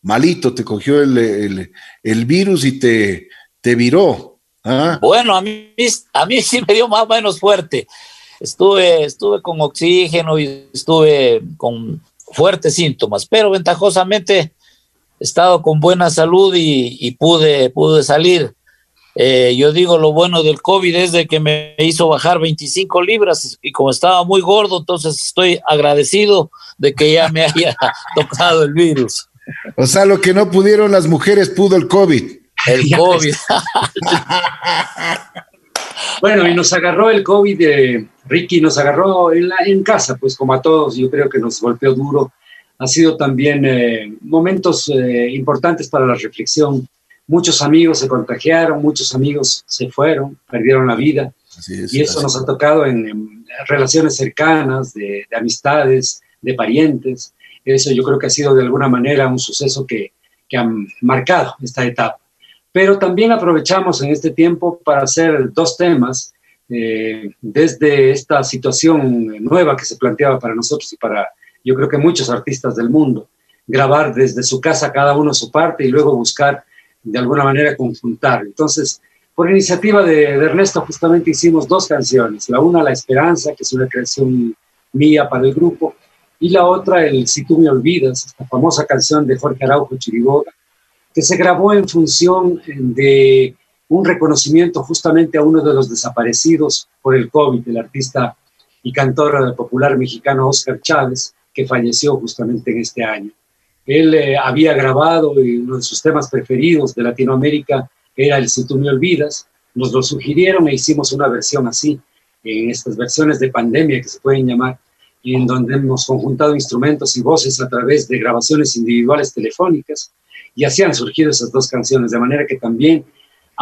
malito, te cogió el, virus y te, te viró. ¿ah? Bueno, a mí, a mí sí me dio más o menos fuerte. Estuve, estuve con oxígeno y estuve con fuertes síntomas, pero ventajosamente he estado con buena salud y, pude, pude salir. Eh, yo digo, lo bueno del COVID es de que me hizo bajar 25 libras y como estaba muy gordo, entonces estoy agradecido de que ya me haya tocado el virus. O sea, lo que no pudieron las mujeres pudo el COVID. El COVID. bueno, y nos agarró el COVID, de Ricky, nos agarró en, la, en casa, pues como a todos, yo creo que nos golpeó duro. Ha sido también eh, momentos eh, importantes para la reflexión. Muchos amigos se contagiaron, muchos amigos se fueron, perdieron la vida. y eso nos ha tocado en, relaciones cercanas, de, de amistades, de parientes. Eso yo creo que ha sido de alguna manera un suceso que, que ha marcado esta etapa. Pero también aprovechamos en este tiempo para hacer dos temas eh, desde esta situación nueva que se planteaba para nosotros y para yo creo que muchos artistas del mundo, grabar desde su casa cada uno su parte y luego buscar de alguna manera conjuntar. Entonces, por iniciativa de, de, Ernesto justamente hicimos dos canciones, la una La Esperanza, que es una creación mía para el grupo, y la otra, el Si tú me olvidas, esta famosa canción de Jorge Araujo Chiriboga, que se grabó en función de un reconocimiento justamente a uno de los desaparecidos por el COVID, el artista y cantor popular mexicano Oscar Chávez, que falleció justamente en este año. Él eh, había grabado y uno de sus temas preferidos de Latinoamérica era el Si tú me olvidas. Nos lo sugirieron e hicimos una versión así, en estas versiones de pandemia que se pueden llamar, en donde hemos conjuntado instrumentos y voces a través de grabaciones individuales telefónicas, y así han surgido esas dos canciones, de manera que también,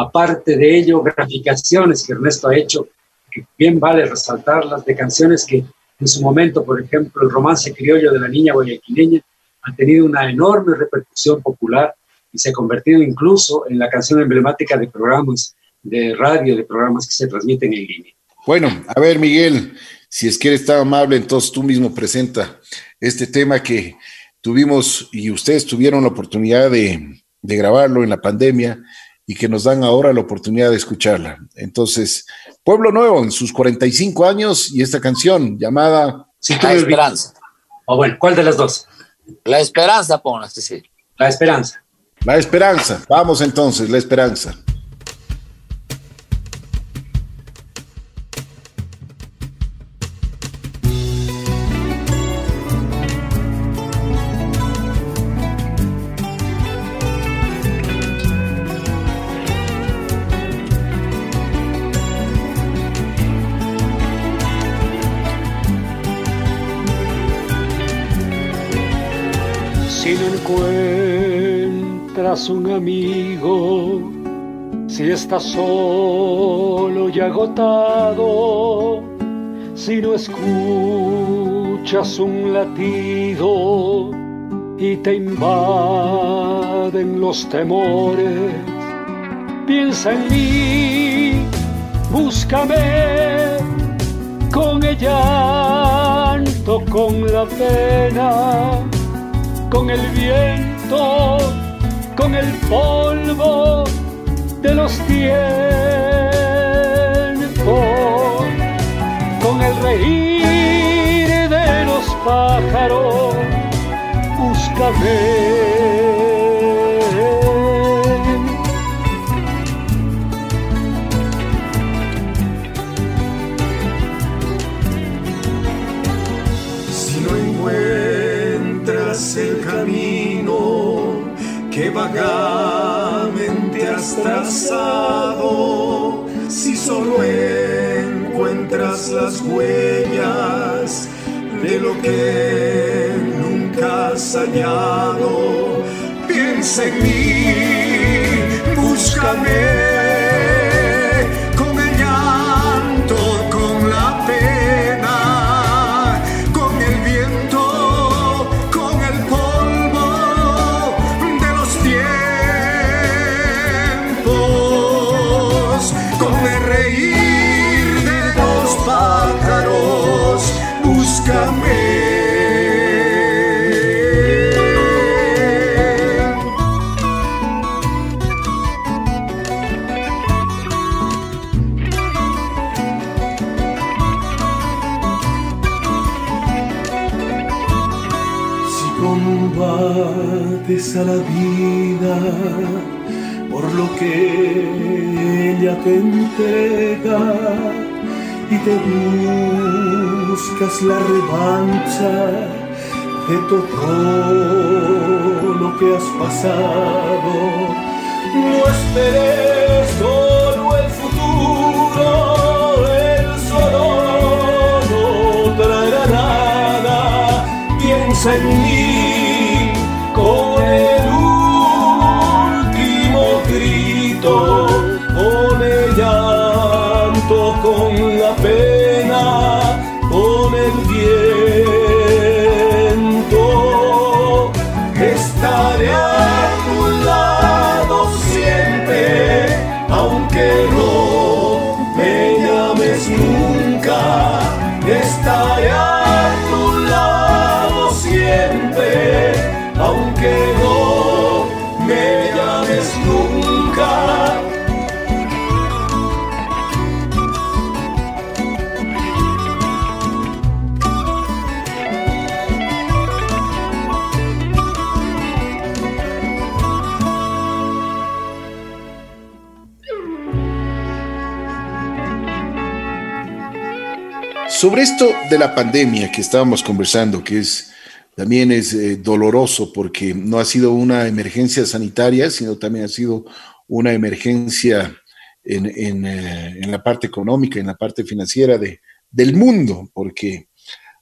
aparte de ello, graficaciones que Ernesto ha hecho, que bien vale resaltarlas, de canciones que en su momento, por ejemplo, el romance criollo de la niña guayaquileña ha tenido una enorme repercusión popular y se ha convertido incluso en la canción emblemática de programas de radio, de programas que se transmiten en línea. Bueno, a ver, Miguel, si es que eres tan amable, entonces tú mismo presenta este tema que tuvimos y ustedes tuvieron la oportunidad de, grabarlo en la pandemia y que nos dan ahora la oportunidad de escucharla. Entonces, Pueblo Nuevo en sus 45 años y esta canción llamada... la Esperanza. O bueno, ¿cuál de las dos? La Esperanza, ponlas, sí. La Esperanza. La Esperanza. Vamos entonces, La Esperanza. Amigo, si estás solo y agotado, si no escuchas un latido y te invaden los temores, piensa en mí, búscame con el llanto, con la pena, con el viento con el polvo de los tiempos, con el reír de los pájaros, búscame. Trazado, si solo encuentras las huellas de lo que nunca has hallado, piensa en mí, búscame. A la vida por lo que ella te entrega y te buscas la revancha de todo lo que has pasado. No esperes solo el futuro, el solo no traerá nada. Piensa en mí Sobre esto de la pandemia que estábamos conversando, que es también es eh, doloroso porque no ha sido una emergencia sanitaria, sino también ha sido una emergencia en, eh, en, la parte económica, en la parte financiera de, del mundo, porque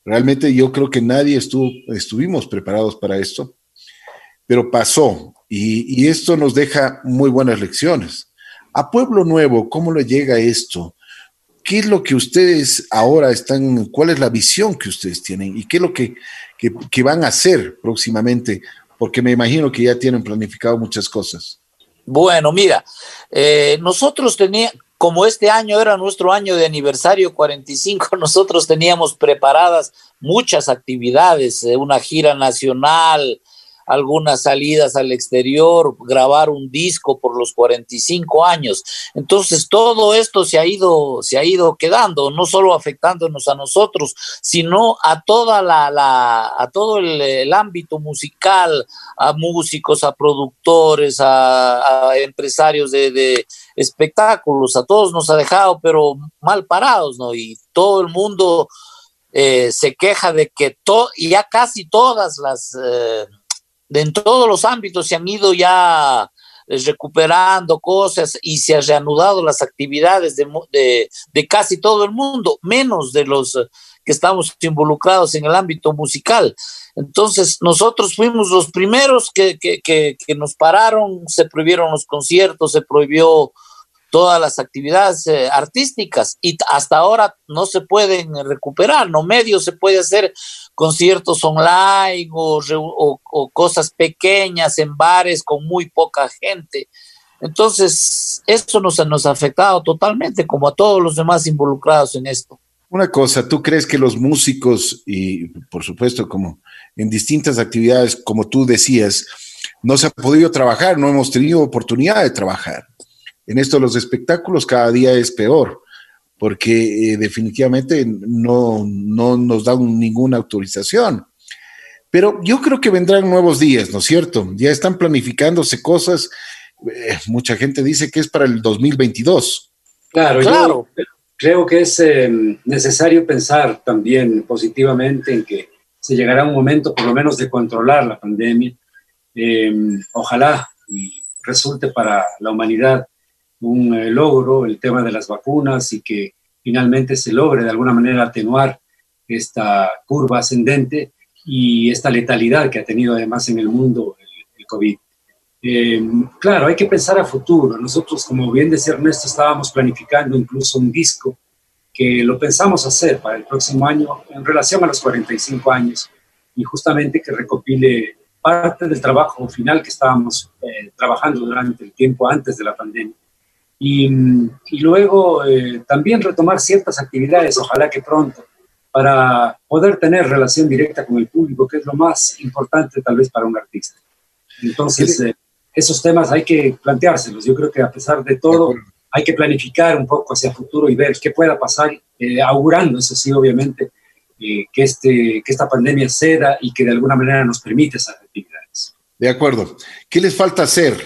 realmente yo creo que nadie estuvo, estuvimos preparados para esto, pero pasó y, y esto nos deja muy buenas lecciones. A Pueblo Nuevo, ¿cómo le llega esto? ¿Qué es lo que ustedes ahora están, cuál es la visión que ustedes tienen y qué es lo que, van a hacer próximamente? Porque me imagino que ya tienen planificado muchas cosas. Bueno, mira, eh, nosotros teníamos, como este año era nuestro año de aniversario 45, nosotros teníamos preparadas muchas actividades, eh, una gira nacional, algunas salidas al exterior, grabar un disco por los 45 años. Entonces todo esto se ha ido, se ha ido quedando, no solo afectándonos a nosotros, sino a toda la, la a todo el, ámbito musical, a músicos, a productores, a, empresarios de, espectáculos, a todos nos ha dejado, pero mal parados, ¿no? Y todo el mundo eh, se queja de que to ya casi todas las eh, en todos los ámbitos se han ido ya eh, recuperando cosas y se han reanudado las actividades de, casi todo el mundo, menos de los eh, que estamos involucrados en el ámbito musical. Entonces, nosotros fuimos los primeros que, que nos pararon, se prohibieron los conciertos, se prohibió todas las actividades eh, artísticas y hasta ahora no se pueden recuperar, no medio se puede hacer conciertos online o, cosas pequeñas en bares con muy poca gente. Entonces, esto nos, nos ha afectado totalmente, como a todos los demás involucrados en esto. Una cosa, ¿tú crees que los músicos, y por supuesto como en distintas actividades, como tú decías, no se ha podido trabajar, no hemos tenido oportunidad de trabajar? en esto los espectáculos cada día es peor, porque eh, definitivamente no, no nos dan ninguna autorización. Pero yo creo que vendrán nuevos días, ¿no es cierto? Ya están planificándose cosas. Eh, mucha gente dice que es para el 2022. Claro, claro. yo creo que es em, necesario pensar también positivamente en que se llegará un momento por lo menos de controlar la pandemia. Em, ojalá y resulte para la humanidad un eh, logro el tema de las vacunas y que finalmente se logre de alguna manera atenuar esta curva ascendente y esta letalidad que ha tenido además en el mundo el, COVID. Eh, claro, hay que pensar a futuro. Nosotros, como bien decía Ernesto, estábamos planificando incluso un disco que lo pensamos hacer para el próximo año en relación a los 45 años y justamente que recopile parte del trabajo final que estábamos eh, trabajando durante el tiempo antes de la pandemia. Y, y luego eh, también retomar ciertas actividades, ojalá que pronto, para poder tener relación directa con el público, que es lo más importante tal vez para un artista. Entonces, eh, esos temas hay que planteárselos. Yo creo que a pesar de todo, hay que planificar un poco hacia el futuro y ver qué pueda pasar, eh, augurando, eso sí, obviamente, eh, que, este, que esta pandemia ceda y que de alguna manera nos permite esas actividades. De acuerdo. ¿Qué les falta hacer?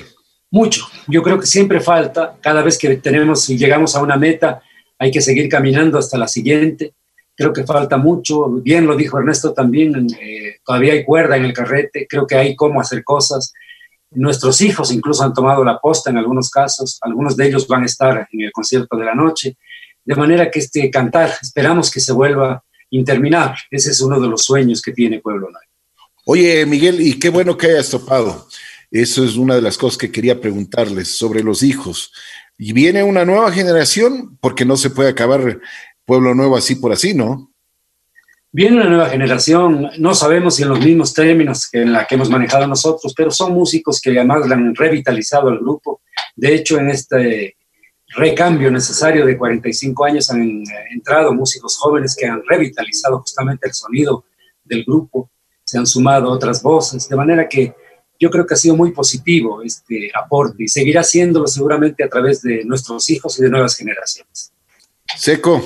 Mucho. Yo creo que siempre falta. Cada vez que tenemos y llegamos a una meta, hay que seguir caminando hasta la siguiente. Creo que falta mucho. Bien lo dijo Ernesto también. Eh, todavía hay cuerda en el carrete. Creo que hay cómo hacer cosas. Nuestros hijos incluso han tomado la posta en algunos casos, algunos de ellos van a estar en el concierto de la noche, de manera que este cantar esperamos que se vuelva interminable. Ese es uno de los sueños que tiene Pueblo Nuevo. Oye, Miguel, y qué bueno que hayas topado. Eso es una de las cosas que quería preguntarles sobre los hijos. Y viene una nueva generación, porque no se puede acabar Pueblo Nuevo así por así, ¿no? Viene una nueva generación, no sabemos si en los mismos términos que en la que hemos manejado nosotros, pero son músicos que además le han revitalizado al grupo. De hecho, en este recambio necesario de 45 años han entrado músicos jóvenes que han revitalizado justamente el sonido del grupo, se han sumado otras voces, de manera que yo creo que ha sido muy positivo este aporte y seguirá siéndolo seguramente a través de nuestros hijos y de nuevas generaciones. Seco.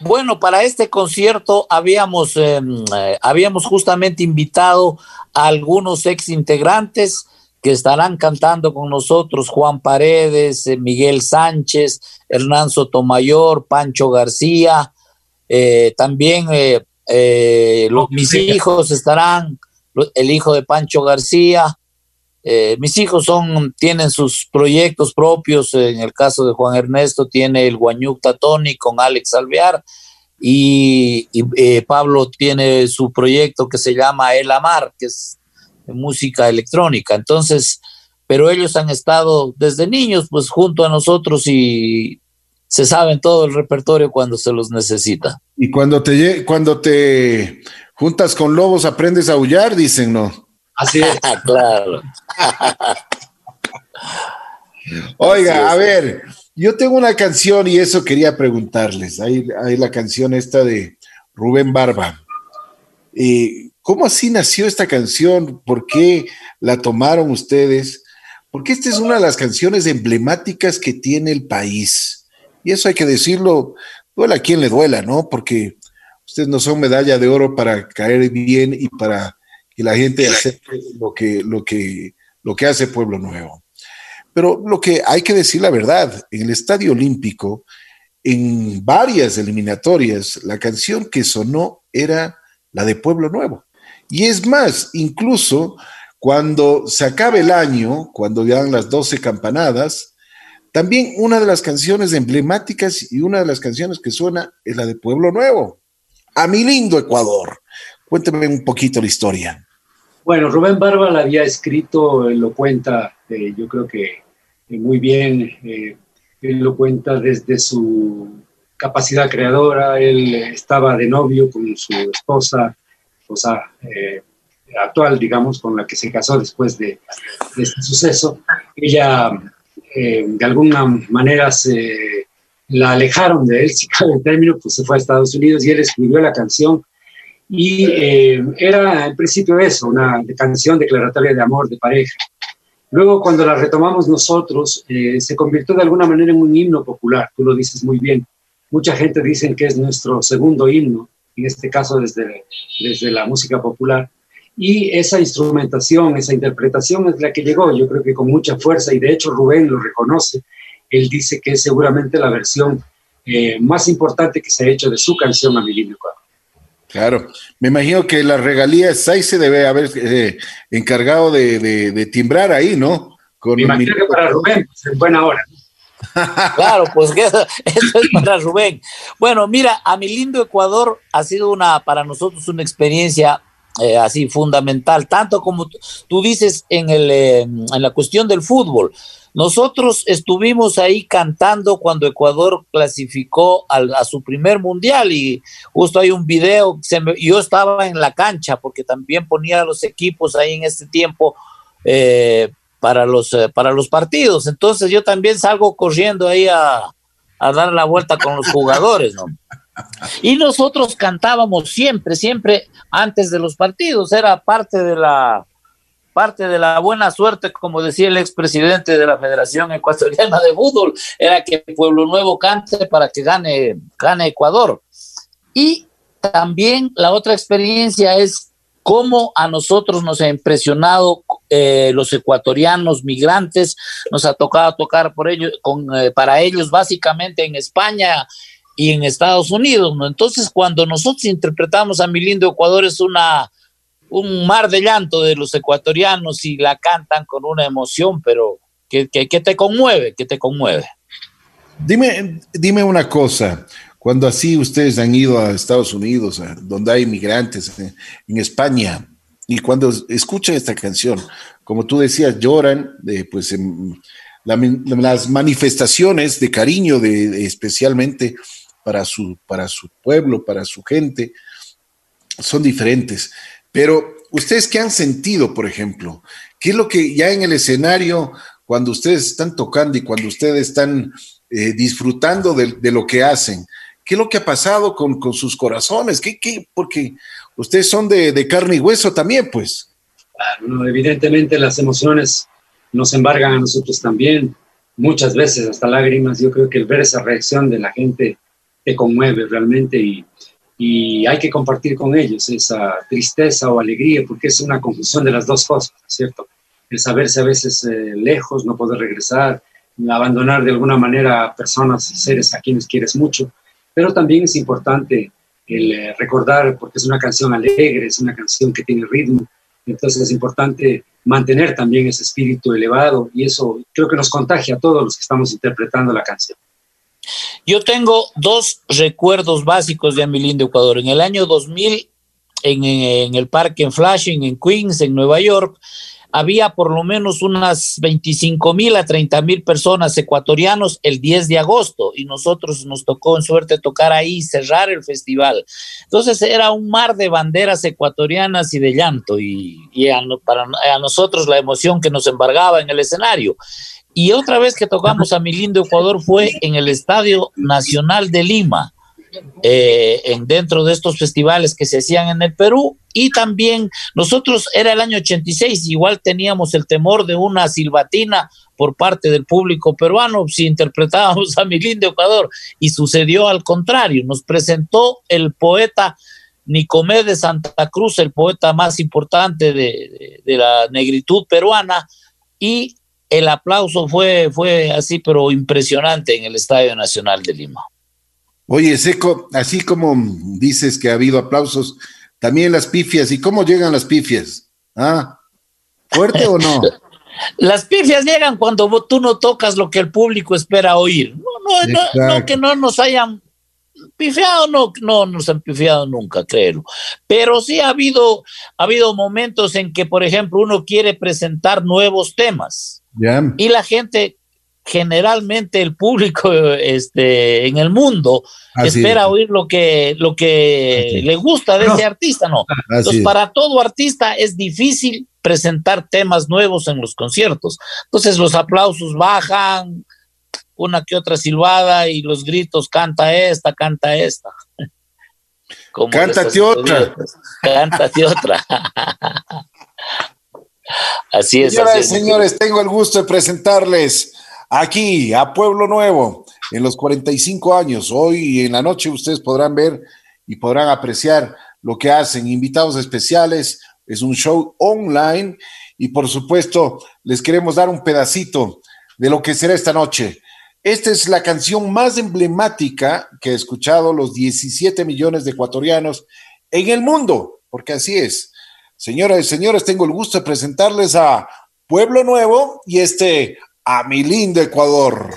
Bueno, para este concierto habíamos, em, eh, habíamos justamente invitado a algunos ex integrantes que estarán cantando con nosotros, Juan Paredes, eh, Miguel Sánchez, Hernán Sotomayor, Pancho García, eh, también mis hijos estarán, el hijo de Pancho García, eh, mis hijos son, tienen sus proyectos propios, en el caso de Juan Ernesto tiene el Guanyucta Tony con Alex Alvear y, eh, Pablo tiene su proyecto que se llama El Amar, que es música electrónica. Entonces, pero ellos han estado desde niños pues junto a nosotros y se saben todo el repertorio cuando se los necesita. Y cuando te, cuando te juntas con lobos aprendes a aullar, dicen, ¿no? Así es. claro. Oiga, a ver, yo tengo una canción y eso quería preguntarles. Hay, hay la canción esta de Rubén Barba. Eh, ¿Cómo así nació esta canción? ¿Por qué la tomaron ustedes? Porque esta es una de las canciones emblemáticas que tiene el país. Y eso hay que decirlo, duela a quien le duela, ¿no? Porque ustedes no son medalla de oro para caer bien y para y la gente acepte lo que, lo que, lo que hace Pueblo Nuevo. Pero lo que hay que decir la verdad, en el Estadio Olímpico, en varias eliminatorias, la canción que sonó era la de Pueblo Nuevo. Y es más, incluso cuando se acabe el año, cuando dan las 12 campanadas, también una de las canciones emblemáticas y una de las canciones que suena es la de Pueblo Nuevo. A mi lindo Ecuador. Cuénteme un poquito la historia. Bueno, Rubén Barba la había escrito, lo cuenta, eh, yo creo que eh, muy bien, eh, él lo cuenta desde su capacidad creadora, él estaba de novio con su esposa, esposa actual, digamos, con la que se casó después de, de este suceso. Ella, de alguna manera, se la alejaron de él, si cabe el término, pues se fue a Estados Unidos y él escribió la canción y eh, era en principio eso, una canción declaratoria de amor, de pareja. Luego, cuando la retomamos nosotros, eh, se convirtió de alguna manera en un himno popular, tú lo dices muy bien. Mucha gente dice que es nuestro segundo himno, en este caso desde, desde la música popular. Y esa instrumentación, esa interpretación es la que llegó, yo creo que con mucha fuerza, y de hecho Rubén lo reconoce, él dice que es seguramente la versión eh, más importante que se ha hecho de su canción a mi Claro, me imagino que las regalías ahí se debe haber eh, encargado de, timbrar ahí, ¿no? con Me imagino que para Rubén, pues, en buena hora. Claro, pues que eso, eso es para Rubén. Bueno, mira, a mi lindo Ecuador ha sido una para nosotros una experiencia eh, así fundamental, tanto como tú dices en, el, eh, en la cuestión del fútbol. Nosotros estuvimos ahí cantando cuando Ecuador clasificó al- a su primer mundial y justo hay un video, se me- yo estaba en la cancha porque también ponía los equipos ahí en ese tiempo eh, para, los, eh, para los partidos. Entonces yo también salgo corriendo ahí a, a dar la vuelta con los jugadores, ¿no? Y nosotros cantábamos siempre, siempre antes de los partidos, era parte de la parte de la buena suerte, como decía el expresidente de la Federación Ecuatoriana de Fútbol, era que Pueblo Nuevo cante para que gane, gane Ecuador. Y también la otra experiencia es cómo a nosotros nos ha impresionado eh, los ecuatorianos migrantes, nos ha tocado tocar por ellos, con, eh, para ellos básicamente en España y en Estados Unidos. Entonces, cuando nosotros interpretamos a Mi Lindo Ecuador es una un mar de llanto de los ecuatorianos y la cantan con una emoción, pero que, que, te conmueve, que te conmueve. Dime, dime una cosa, cuando así ustedes han ido a Estados Unidos, a donde hay inmigrantes, eh, en España, y cuando escuchan esta canción, como tú decías, lloran, de, pues la- las manifestaciones de cariño, de- especialmente para su, para su pueblo, para su gente, son diferentes. Pero ustedes qué han sentido, por ejemplo, qué es lo que ya en el escenario, cuando ustedes están tocando y cuando ustedes están eh, disfrutando de, lo que hacen, qué es lo que ha pasado con, sus corazones, ¿Qué, porque ustedes son de, carne y hueso también, pues. Claro, no, evidentemente las emociones nos embargan a nosotros también, muchas veces hasta lágrimas. Yo creo que el ver esa reacción de la gente te conmueve realmente y, y hay que compartir con ellos esa tristeza o alegría, porque es una confusión de las dos cosas, ¿cierto? El saberse a veces eh, lejos, no poder regresar, abandonar de alguna manera a personas y seres a quienes quieres mucho, pero también es importante el eh, recordar, porque es una canción alegre, es una canción que tiene ritmo, entonces es importante mantener también ese espíritu elevado y eso creo que nos contagia a todos los que estamos interpretando la canción. Yo tengo dos recuerdos básicos de mi lindo Ecuador. En el año 2000, en, en, el parque en Flushing, en Queens, en Nueva York, había por lo menos unas 25 mil a 30 mil personas ecuatorianos el 10 de agosto y nosotros nos tocó en suerte tocar ahí cerrar el festival. Entonces era un mar de banderas ecuatorianas y de llanto y, para a nosotros la emoción que nos embargaba en el escenario. Y otra vez que tocamos a mi lindo Ecuador fue en el Estadio Nacional de Lima, eh, en, dentro de estos festivales que se hacían en el Perú. Y también nosotros, era el año 86, igual teníamos el temor de una silbatina por parte del público peruano si interpretábamos a mi lindo Ecuador. Y sucedió al contrario, nos presentó el poeta Nicomé de Santa Cruz, el poeta más importante de, de, de la negritud peruana, y el aplauso fue, fue así, pero impresionante en el Estadio Nacional de Lima. Oye, Seco, así como dices que ha habido aplausos, también las pifias. ¿Y cómo llegan las pifias? ¿Ah? ¿Fuerte o no? Las pifias llegan cuando tú no tocas lo que el público espera oír. No, no, no, no que no nos hayan pifiado, no, no nos han pifiado nunca, créelo. Pero sí ha habido, ha habido momentos en que, por ejemplo, uno quiere presentar nuevos temas. Yeah. Y la gente, generalmente el público este, en el mundo, Así espera es. oír lo que, lo que Así. le gusta de no. ese artista, ¿no? Así Entonces, es. para todo artista es difícil presentar temas nuevos en los conciertos. Entonces, los aplausos bajan, una que otra silbada y los gritos, canta esta, canta esta. Cántate otra. Cántate otra. Así es. Señoras y señores, tengo el gusto de presentarles aquí a Pueblo Nuevo en los 45 años. Hoy en la noche ustedes podrán ver y podrán apreciar lo que hacen. Invitados especiales, es un show online y por supuesto les queremos dar un pedacito de lo que será esta noche. Esta es la canción más emblemática que he escuchado los 17 millones de ecuatorianos en el mundo, porque así es. Señoras y señores, tengo el gusto de presentarles a Pueblo Nuevo y este a mi lindo Ecuador.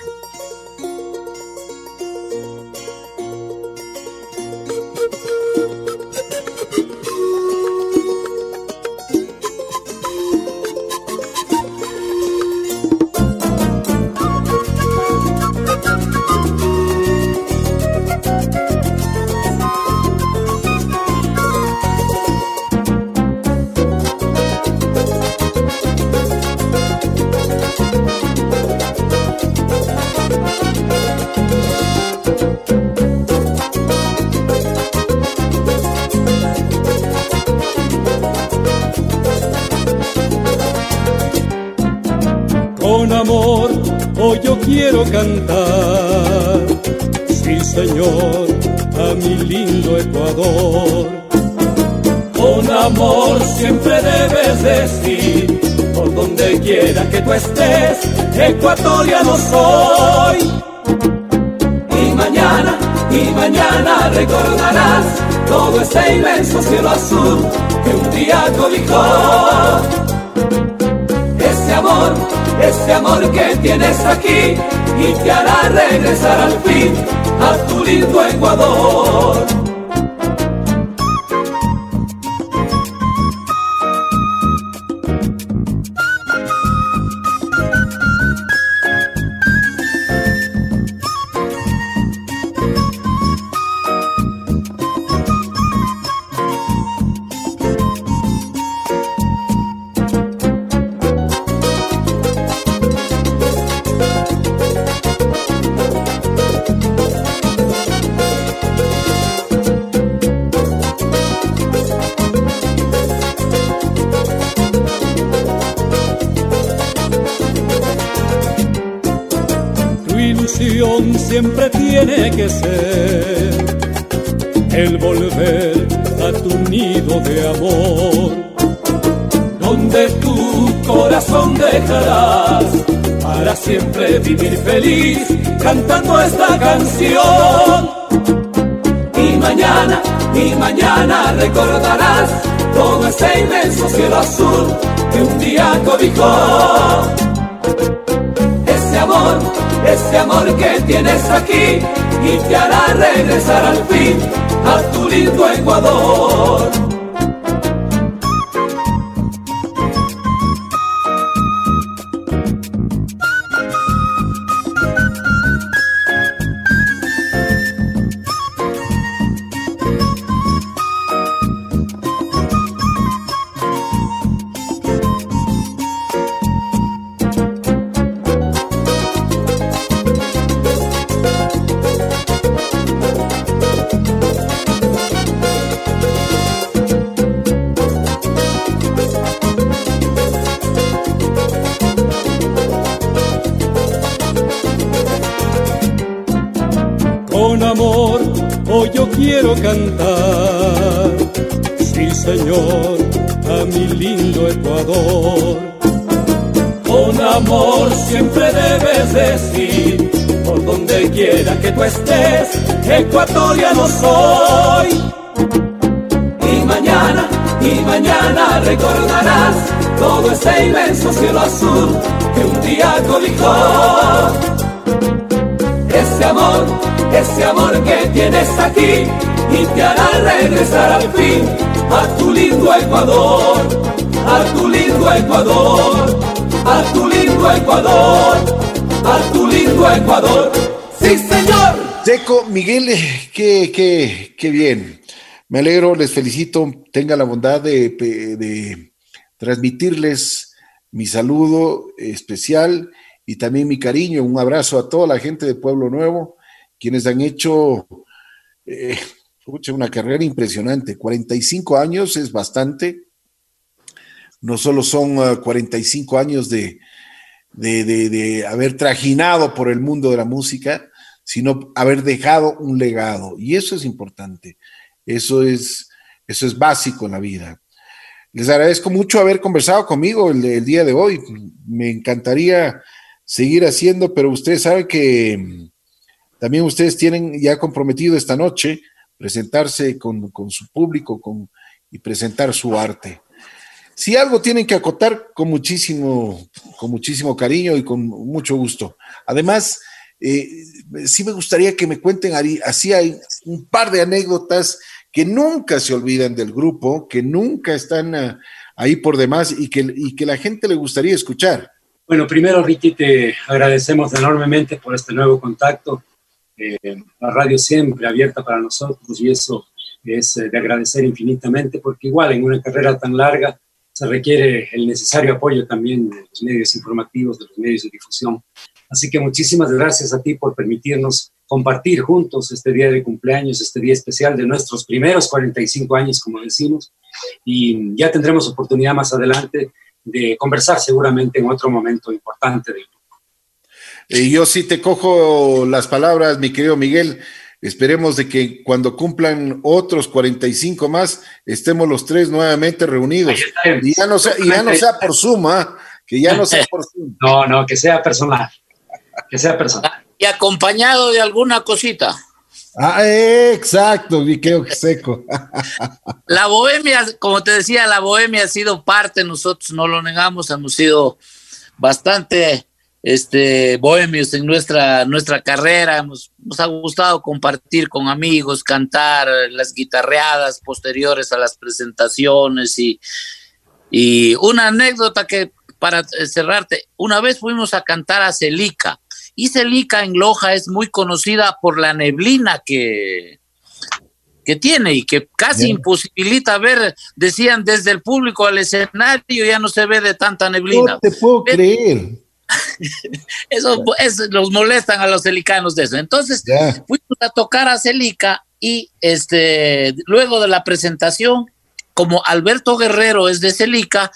Regresar al fin a tu lindo Ecuador. Siempre tiene que ser el volver a tu nido de amor, donde tu corazón dejarás para siempre vivir feliz cantando esta canción. Y mañana, y mañana recordarás todo ese inmenso cielo azul que un día cobijó. Ese amor ese amor que tienes aquí y te hará regresar al fin a tu lindo Ecuador. Miguel, qué, qué, qué bien. Me alegro, les felicito. Tenga la bondad de, de transmitirles mi saludo especial y también mi cariño, un abrazo a toda la gente de Pueblo Nuevo quienes han hecho eh, una carrera impresionante. 45 años es bastante. No solo son 45 ah, años de, de, haber trajinado por el mundo de la música, sino haber dejado un legado. Y eso es importante. Eso es, eso es básico en la vida. Les agradezco mucho haber conversado conmigo el, día de hoy. Me encantaría seguir haciendo, pero ustedes saben que también ustedes tienen ya comprometido esta noche presentarse con, su público con, y presentar su arte. Si algo tienen que acotar, con muchísimo, con muchísimo cariño y con mucho gusto. Además, eh, sí me gustaría que me cuenten, así hay un par de anécdotas que nunca se olvidan del grupo, que nunca están ah, ahí por demás y que, y que la gente le gustaría escuchar. Bueno, primero, Ricky, te agradecemos enormemente por este nuevo contacto. Eh, la radio siempre abierta para nosotros y eso es eh, de agradecer infinitamente porque igual en una carrera tan larga se requiere el necesario apoyo también de los medios informativos, de los medios de difusión. Así que muchísimas gracias a ti por permitirnos compartir juntos este día de cumpleaños, este día especial de nuestros primeros 45 años, como decimos, y ya tendremos oportunidad más adelante de conversar seguramente en otro momento importante del grupo. Y yo sí te cojo las palabras, mi querido Miguel. Esperemos de que cuando cumplan otros 45 más, estemos los tres nuevamente reunidos. Y ya no sea, y ya no sea por suma, ¿ah? que ya no sea por Zoom. No, no, que sea personal. Que sea personal. Y acompañado de alguna cosita. Ah, exacto, vi que seco. la bohemia, como te decía, la bohemia ha sido parte, nosotros no lo negamos, hemos sido bastante este, bohemios en nuestra, nuestra carrera, nos ha gustado compartir con amigos, cantar las guitarreadas posteriores a las presentaciones y, y una anécdota que para cerrarte, una vez fuimos a cantar a Celica y Celica en Loja es muy conocida por la neblina que, que tiene y que casi imposibilita ver, decían desde el público al escenario, ya no se ve de tanta neblina. No te puedo creer. eso, los molestan a los celicanos de eso. Entonces, fuimos a tocar a Celica y este, luego de la presentación, como Alberto Guerrero es de Celica,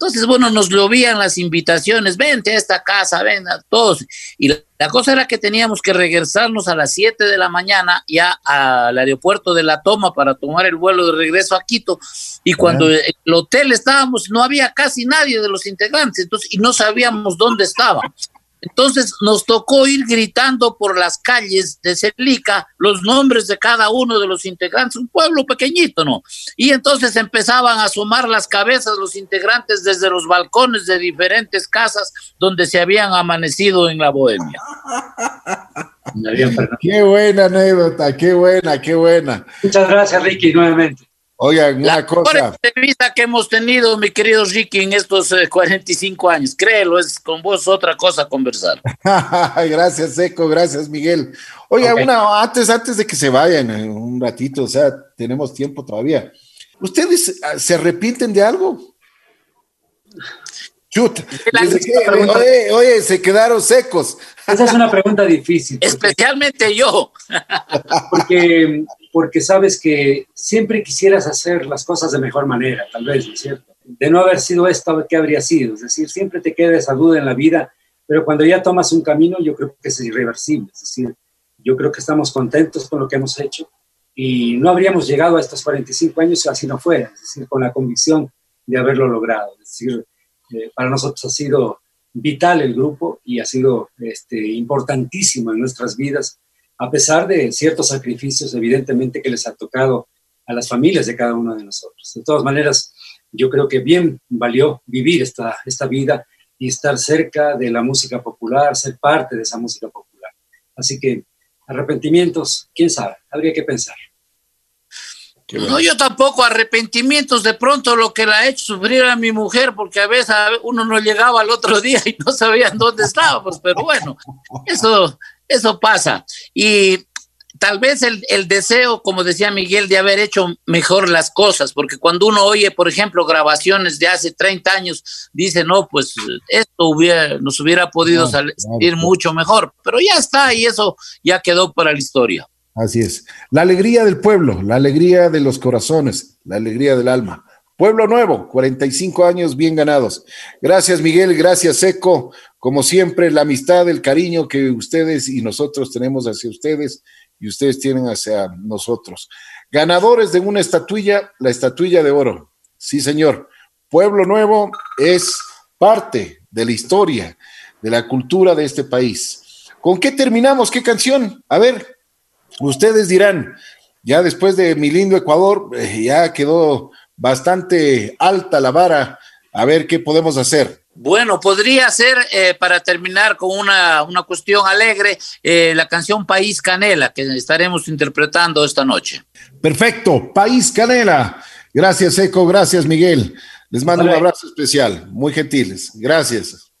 entonces, bueno, nos llovían las invitaciones, vente a esta casa, ven a todos. Y la, cosa era que teníamos que regresarnos a las 7 de la mañana ya al aeropuerto de La Toma para tomar el vuelo de regreso a Quito. Y cuando en el hotel estábamos, no había casi nadie de los integrantes, entonces, y no sabíamos dónde estaba. Entonces nos tocó ir gritando por las calles de Celica los nombres de cada uno de los integrantes, un pueblo pequeñito, ¿no? Y entonces empezaban a asomar las cabezas los integrantes desde los balcones de diferentes casas donde se habían amanecido en la bohemia. qué buena anécdota, qué buena, qué buena. Muchas gracias, Ricky, nuevamente. Oigan, una cosa. La entrevista que hemos tenido, mi querido Ricky, en estos 45 eh, años, créelo, es con vos otra cosa conversar. gracias, Seco, gracias, Miguel. Oiga, una, antes, antes de que se vayan, eh, un ratito, o sea, tenemos tiempo todavía. ¿Ustedes ah, se arrepienten de algo? Chut. oye, oye, se quedaron secos. Esa es una pregunta difícil. Especialmente yo. Porque porque sabes que siempre quisieras hacer las cosas de mejor manera, tal vez, ¿no es cierto? De no haber sido esto, ¿qué habría sido? Es decir, siempre te queda esa duda en la vida, pero cuando ya tomas un camino, yo creo que es irreversible. Es decir, yo creo que estamos contentos con lo que hemos hecho y no habríamos llegado a estos 45 años si así no fuera, es decir, con la convicción de haberlo logrado. Es decir, eh, para nosotros ha sido vital el grupo y ha sido este, importantísimo en nuestras vidas a pesar de ciertos sacrificios, evidentemente, que les ha tocado a las familias de cada uno de nosotros. De todas maneras, yo creo que bien valió vivir esta, esta vida y estar cerca de la música popular, ser parte de esa música popular. Así que arrepentimientos, quién sabe, habría que pensar. No, yo tampoco, arrepentimientos de pronto lo que la ha hecho sufrir a mi mujer, porque a veces uno no llegaba al otro día y no sabían dónde estábamos, pero bueno, eso eso pasa. Y tal vez el, deseo, como decía Miguel, de haber hecho mejor las cosas, porque cuando uno oye, por ejemplo, grabaciones de hace 30 años, dice, no, pues esto hubiera, nos hubiera podido salir mucho mejor, pero ya está y eso ya quedó para la historia. Así es. La alegría del pueblo, la alegría de los corazones, la alegría del alma. Pueblo Nuevo, 45 años bien ganados. Gracias Miguel, gracias Eco. Como siempre, la amistad, el cariño que ustedes y nosotros tenemos hacia ustedes y ustedes tienen hacia nosotros. Ganadores de una estatuilla, la estatuilla de oro. Sí, señor. Pueblo Nuevo es parte de la historia, de la cultura de este país. ¿Con qué terminamos? ¿Qué canción? A ver, ustedes dirán, ya después de mi lindo Ecuador, eh, ya quedó bastante alta la vara. A ver qué podemos hacer. Bueno, podría ser, eh, para terminar con una, una cuestión alegre, eh, la canción País Canela, que estaremos interpretando esta noche. Perfecto, País Canela. Gracias, Eco. Gracias, Miguel. Les mando un abrazo especial. Muy gentiles. Gracias.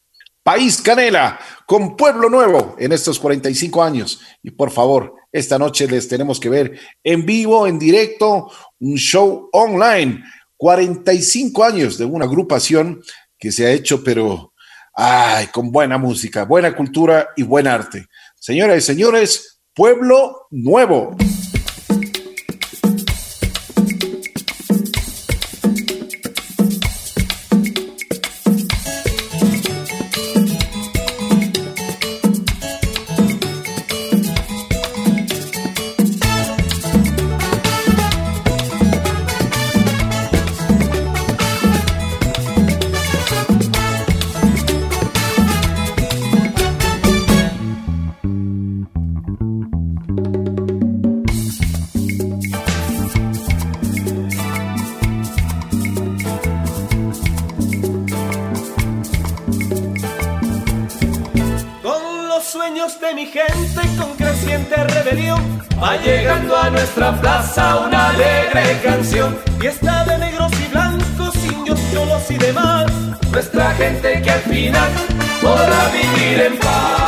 País Canela, con Pueblo Nuevo en estos 45 años. Y por favor, esta noche les tenemos que ver en vivo, en directo, un show online. 45 años de una agrupación que se ha hecho, pero ay, con buena música, buena cultura y buen arte. Señoras y señores, Pueblo Nuevo. llegando a nuestra plaza una alegre canción. Fiesta de negros y blancos, indios, cholos y demás. Nuestra gente que al final podrá vivir en paz.